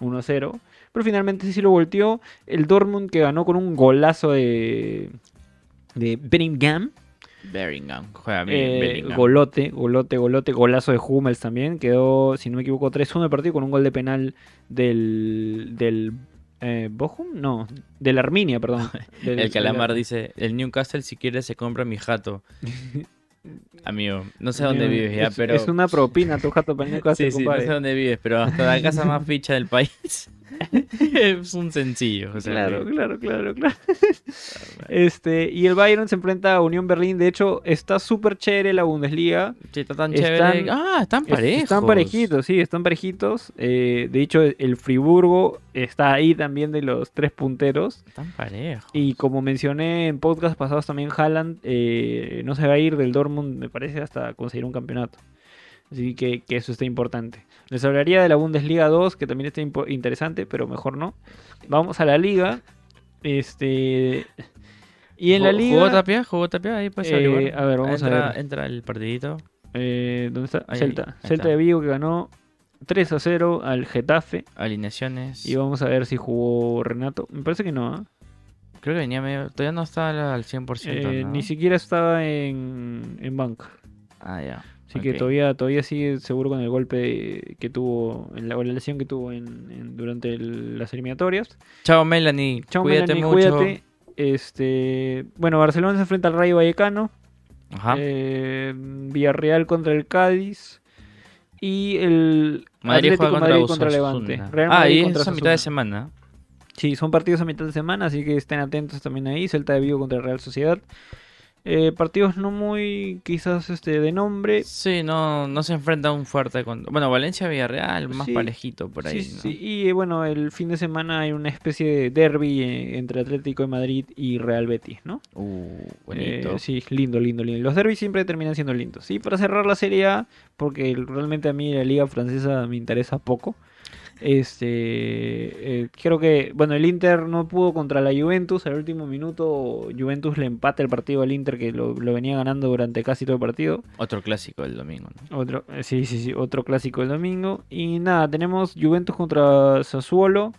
1-0. Pero finalmente sí lo volteó. El Dortmund que ganó con un golazo de... De Bellingham. Bellingham. Juega bien. Eh, Bellingham. golote, golote, golote, golazo de Hummels también. Quedó, si no me equivoco, 3-1 el partido con un gol de penal del. del eh, ¿Bochum? No, del Arminia, perdón. Del- El calamar dice, el Newcastle si quiere se compra mi jato. Amigo, no sé dónde vives ya, es, pero... Es una propina tu jato para el Newcastle, Sí, sí, no sé dónde vives, pero hasta la casa más ficha del país. es un sencillo. o sea Claro, que- claro, claro, claro. Este, y el Bayern se enfrenta a Unión Berlín. De hecho, está súper chévere la Bundesliga. Sí, está tan Están- chévere. Ah, están Es- parejos. Están parejitos, sí, están parejitos. Eh, de hecho, el Friburgo está ahí también de los tres punteros. Están parejos. Y como mencioné en podcast pasados también, Haaland eh, no se va a ir del Dortmund, me parece, hasta conseguir un campeonato. Así que, que eso está importante. Les hablaría de la Bundesliga 2, que también está interesante, pero mejor no. Vamos a la liga. Este. Y en la liga. ¿Jugó Tapia? ¿Jugó Tapia? Ahí pues Eh, a ver, vamos a entra, ver. Entra el partidito. eh, ¿Dónde está? Ahí, Celta. ahí Celta de Vigo que ganó 3 a 0 al Getafe. Alineaciones. Y vamos a ver si jugó Renato. Me parece que no. ¿ah? Creo que venía medio... Todavía no está al 100%, Eh, ¿no? Ni siquiera estaba en, en banca. Ah, ya. Así que todavía, todavía sigue seguro con el golpe que tuvo, en la, o la lesión que tuvo en, en- durante el- las eliminatorias. Chao, Melanie. Chao, Cuídate Melanie, mucho. cuídate. Este, bueno, Barcelona se enfrenta al Rayo Vallecano. Ajá. eh, Villarreal contra el Cádiz. Y el Madrid Atlético juega contra Madrid contra Osasuna. Levante. Real Ah, y es a mitad de semana. Sí, son partidos a mitad de semana, así que estén atentos también ahí. Celta de Vigo contra Real Sociedad. Eh, partidos no muy, quizás, este, de nombre. Sí, no, no se enfrenta un fuerte con... Bueno, Valencia-Villarreal, más Sí. parejito por ahí, Sí, ¿no? sí, y eh, bueno, el fin de semana hay una especie de derby eh, entre Atlético de Madrid y Real Betis, ¿no? Uh, bonito. Eh, sí, lindo, lindo, lindo. Los derbis siempre terminan siendo lindos. Y para cerrar la Serie A, porque realmente a mí la Liga Francesa me interesa poco. Este, eh, creo que, bueno, el Inter no pudo contra la Juventus. Al último minuto, Juventus le empata el partido al Inter que lo, lo venía ganando durante casi todo el partido. Otro clásico del domingo, ¿no? Otro, eh, sí, sí, sí, otro clásico del domingo. Y nada, tenemos Juventus contra Sassuolo,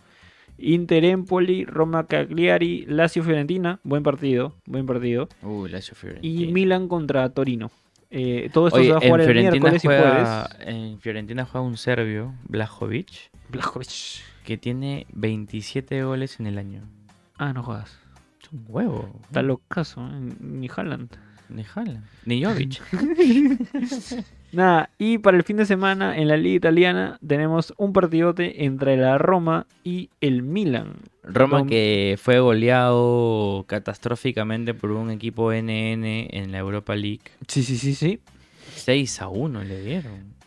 Inter Empoli, Roma Cagliari, Lazio Fiorentina, buen partido, buen partido. Uh, Lazio Y Fiorentina. Milan contra Torino. Eh, todo esto Oye, se va a en jugar el Fiorentina, miércoles y juega, jueves. en Fiorentina juega un serbio, Blajovic, Blajovic. que tiene 27 goles en el año. Ah, no jodas. Es un huevo. Está locazo, ¿eh? ni Haaland. Ni Haaland, ni Jovic. Nada, y para el fin de semana en la Liga Italiana tenemos un partidote entre la Roma y el Milan. Roma que fue goleado catastróficamente por un equipo NN en la Europa League. Sí, sí, sí, sí. 6 a 1 le dieron.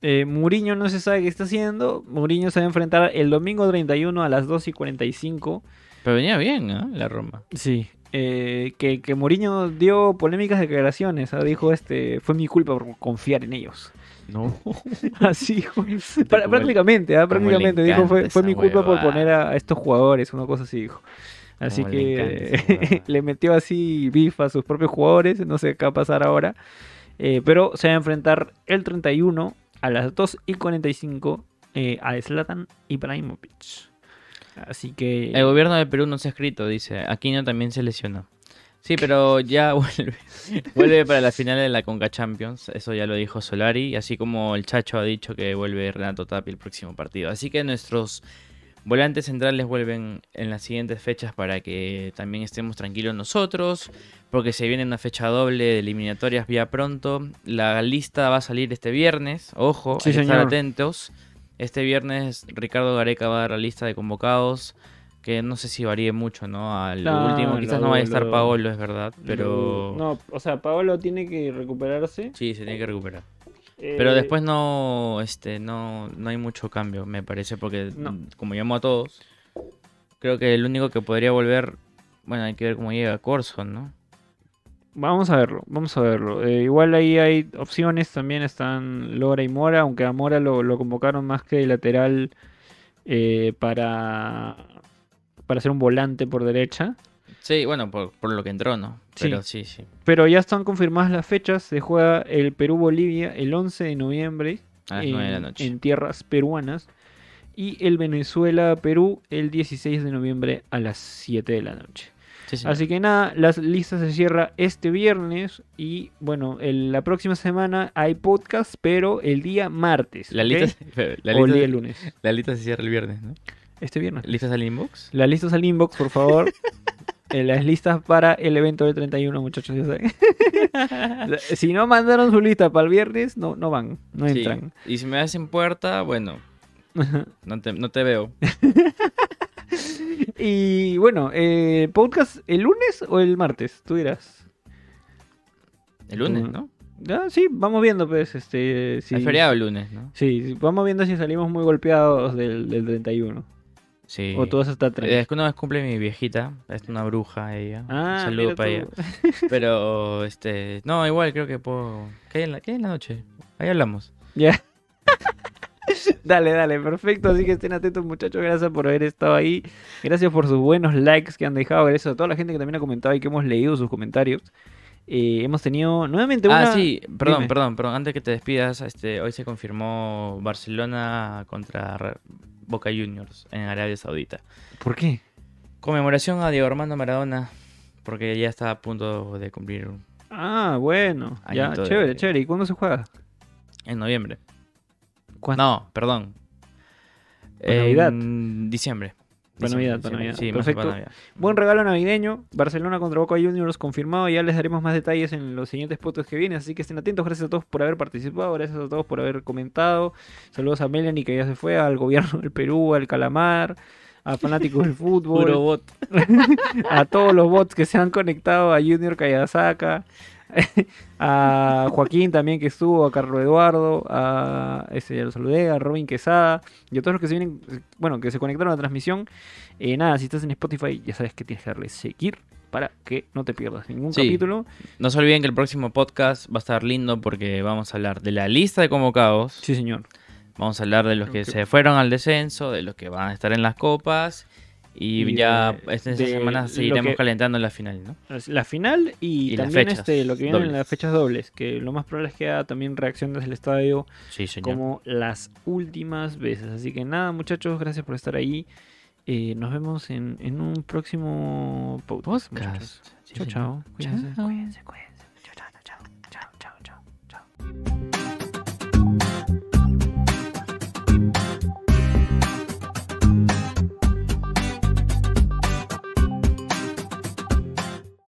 Eh, Mourinho no se sabe qué está haciendo. Mourinho se va a enfrentar el domingo 31 a las 2 y 45. Pero venía bien, ¿ah? La Roma. Sí. Eh, que, que Mourinho dio polémicas declaraciones. ¿ah? Dijo, este, fue mi culpa por confiar en ellos. No. Así prácticamente, ¿ah? prácticamente. Dijo, fue, fue mi culpa por poner a estos jugadores, una cosa así dijo. Así Como que le metió así bif a sus propios jugadores. No sé qué va a pasar ahora. Eh, pero se va a enfrentar el 31 a las 2 y 45 eh, a Zlatan Ibrahimovic. Así que... El gobierno de Perú no se ha escrito, dice. Aquino también se lesionó. Sí, pero ya vuelve. vuelve para la final de la Conca Champions. Eso ya lo dijo Solari. Así como el Chacho ha dicho que vuelve Renato Tapi el próximo partido. Así que nuestros volantes centrales vuelven en las siguientes fechas para que también estemos tranquilos nosotros. Porque se viene una fecha doble de eliminatorias vía pronto. La lista va a salir este viernes. Ojo, Sí, hay que estar atentos. Este viernes Ricardo Gareca va a dar la lista de convocados. Que no sé si varíe mucho, ¿no? Al último, quizás no vaya a estar lo- Paolo, es verdad. Pero. No, o sea, Paolo tiene que recuperarse. Sí, se tiene que recuperar. eh, Pero después no, este, no, no hay mucho cambio, me parece, porque No. como llamó a todos, creo que el único que podría volver, bueno, hay que ver cómo llega Corson, ¿no? Vamos a verlo, vamos a verlo. Eh, igual ahí hay opciones, también están Lora y Mora, aunque a Mora lo, lo convocaron más que de lateral eh, para, para ser un volante por derecha. Sí, bueno, por, por lo que entró, ¿no? Sí. Pero sí, sí. Pero ya están confirmadas las fechas. Se juega el Perú-Bolivia el 11 de noviembre A las en, 9 de la noche. en tierras peruanas. Y el Venezuela-Perú el 16 de noviembre a las 7 de la noche. Sí. Así que nada, las listas se cierra este viernes y bueno, el- la próxima semana hay podcast, pero el día martes. la lista, la, o el lista, día lunes. la lista se cierra el viernes, ¿no? Este viernes. ¿Listas al inbox? Las listas al inbox, por favor. Eh, las listas para el evento del 31, muchachos, ya saben. si no mandaron su lista para el viernes, no, no van, no Sí. entran. Y si me hacen puerta, bueno, no te, no te veo. y bueno, eh, podcast el lunes o el martes, tú dirás. El lunes, Mm. ¿no? Ah, sí, vamos viendo, pues, este... Si, Es feriado el lunes, ¿no? Sí, vamos viendo si salimos muy golpeados del, del 31. Sí. O tú vas a estar Eh, tranquilo. Es que una vez cumple mi viejita, es una bruja ella. Ah, Un saludo para tú. ella. Pero, este, no, igual creo que puedo... ¿Qué hay en la, qué hay en la noche? Ahí hablamos. Ya. dale, dale, perfecto. Así que estén atentos, muchachos. Gracias por haber estado ahí. Gracias por sus buenos likes que han dejado. Gracias a toda la gente que también ha comentado y que hemos leído sus comentarios. Eh, hemos tenido nuevamente una. Ah, sí, perdón, Dime. perdón, perdón. Antes que te despidas, este, hoy se confirmó Barcelona contra Boca Juniors en Arabia Saudita. ¿Por qué? Conmemoración a Diego Armando Maradona, porque ya está a punto de cumplir Ah, bueno. Ya, de- chévere, chévere. ¿Y cuándo se juega? en noviembre. ¿Cuándo? No, perdón. Navidad. En diciembre. Para Diciembre, Navidad, para diciembre. Navidad. Sí, más para Perfecto. Navidad. Buen regalo navideño. Barcelona contra Boca Juniors confirmado. Ya les daremos más detalles en los siguientes podcasts que vienen. Así que estén atentos. Gracias a todos por haber participado. Gracias a todos por haber comentado. Saludos a Melanie que ya se fue. Al gobierno del Perú. Al Calamar. A fanáticos del fútbol. Puro bot. a todos los bots que se han conectado. A Junior Kayasaka. a Joaquín también que estuvo. A Carlos Eduardo. A ese ya lo saludé. A Robin Quesada. Y a todos los que se vienen. Bueno, que se conectaron a la transmisión. Eh, nada, si estás en Spotify, ya sabes que tienes que darle seguir para que no te pierdas ningún Sí. capítulo. No se olviden que el próximo podcast va a estar lindo porque vamos a hablar de la lista de convocados. Sí, señor. Vamos a hablar de los que se fueron al descenso, de los que van a estar en las copas. Y, ya eh, esta semana seguiremos que, calentando la final, ¿no? La final y, y también este, lo que viene dobles. en las fechas dobles, que lo más probable es que haya también reacción desde el estadio sí, como las últimas veces. Así que nada, muchachos, gracias por estar ahí. Eh, nos vemos en, en un próximo podcast. Sí, chao, chao. Cuídense. Cuídense, cuídense. Chao, chao, chao, chao, chao, chao.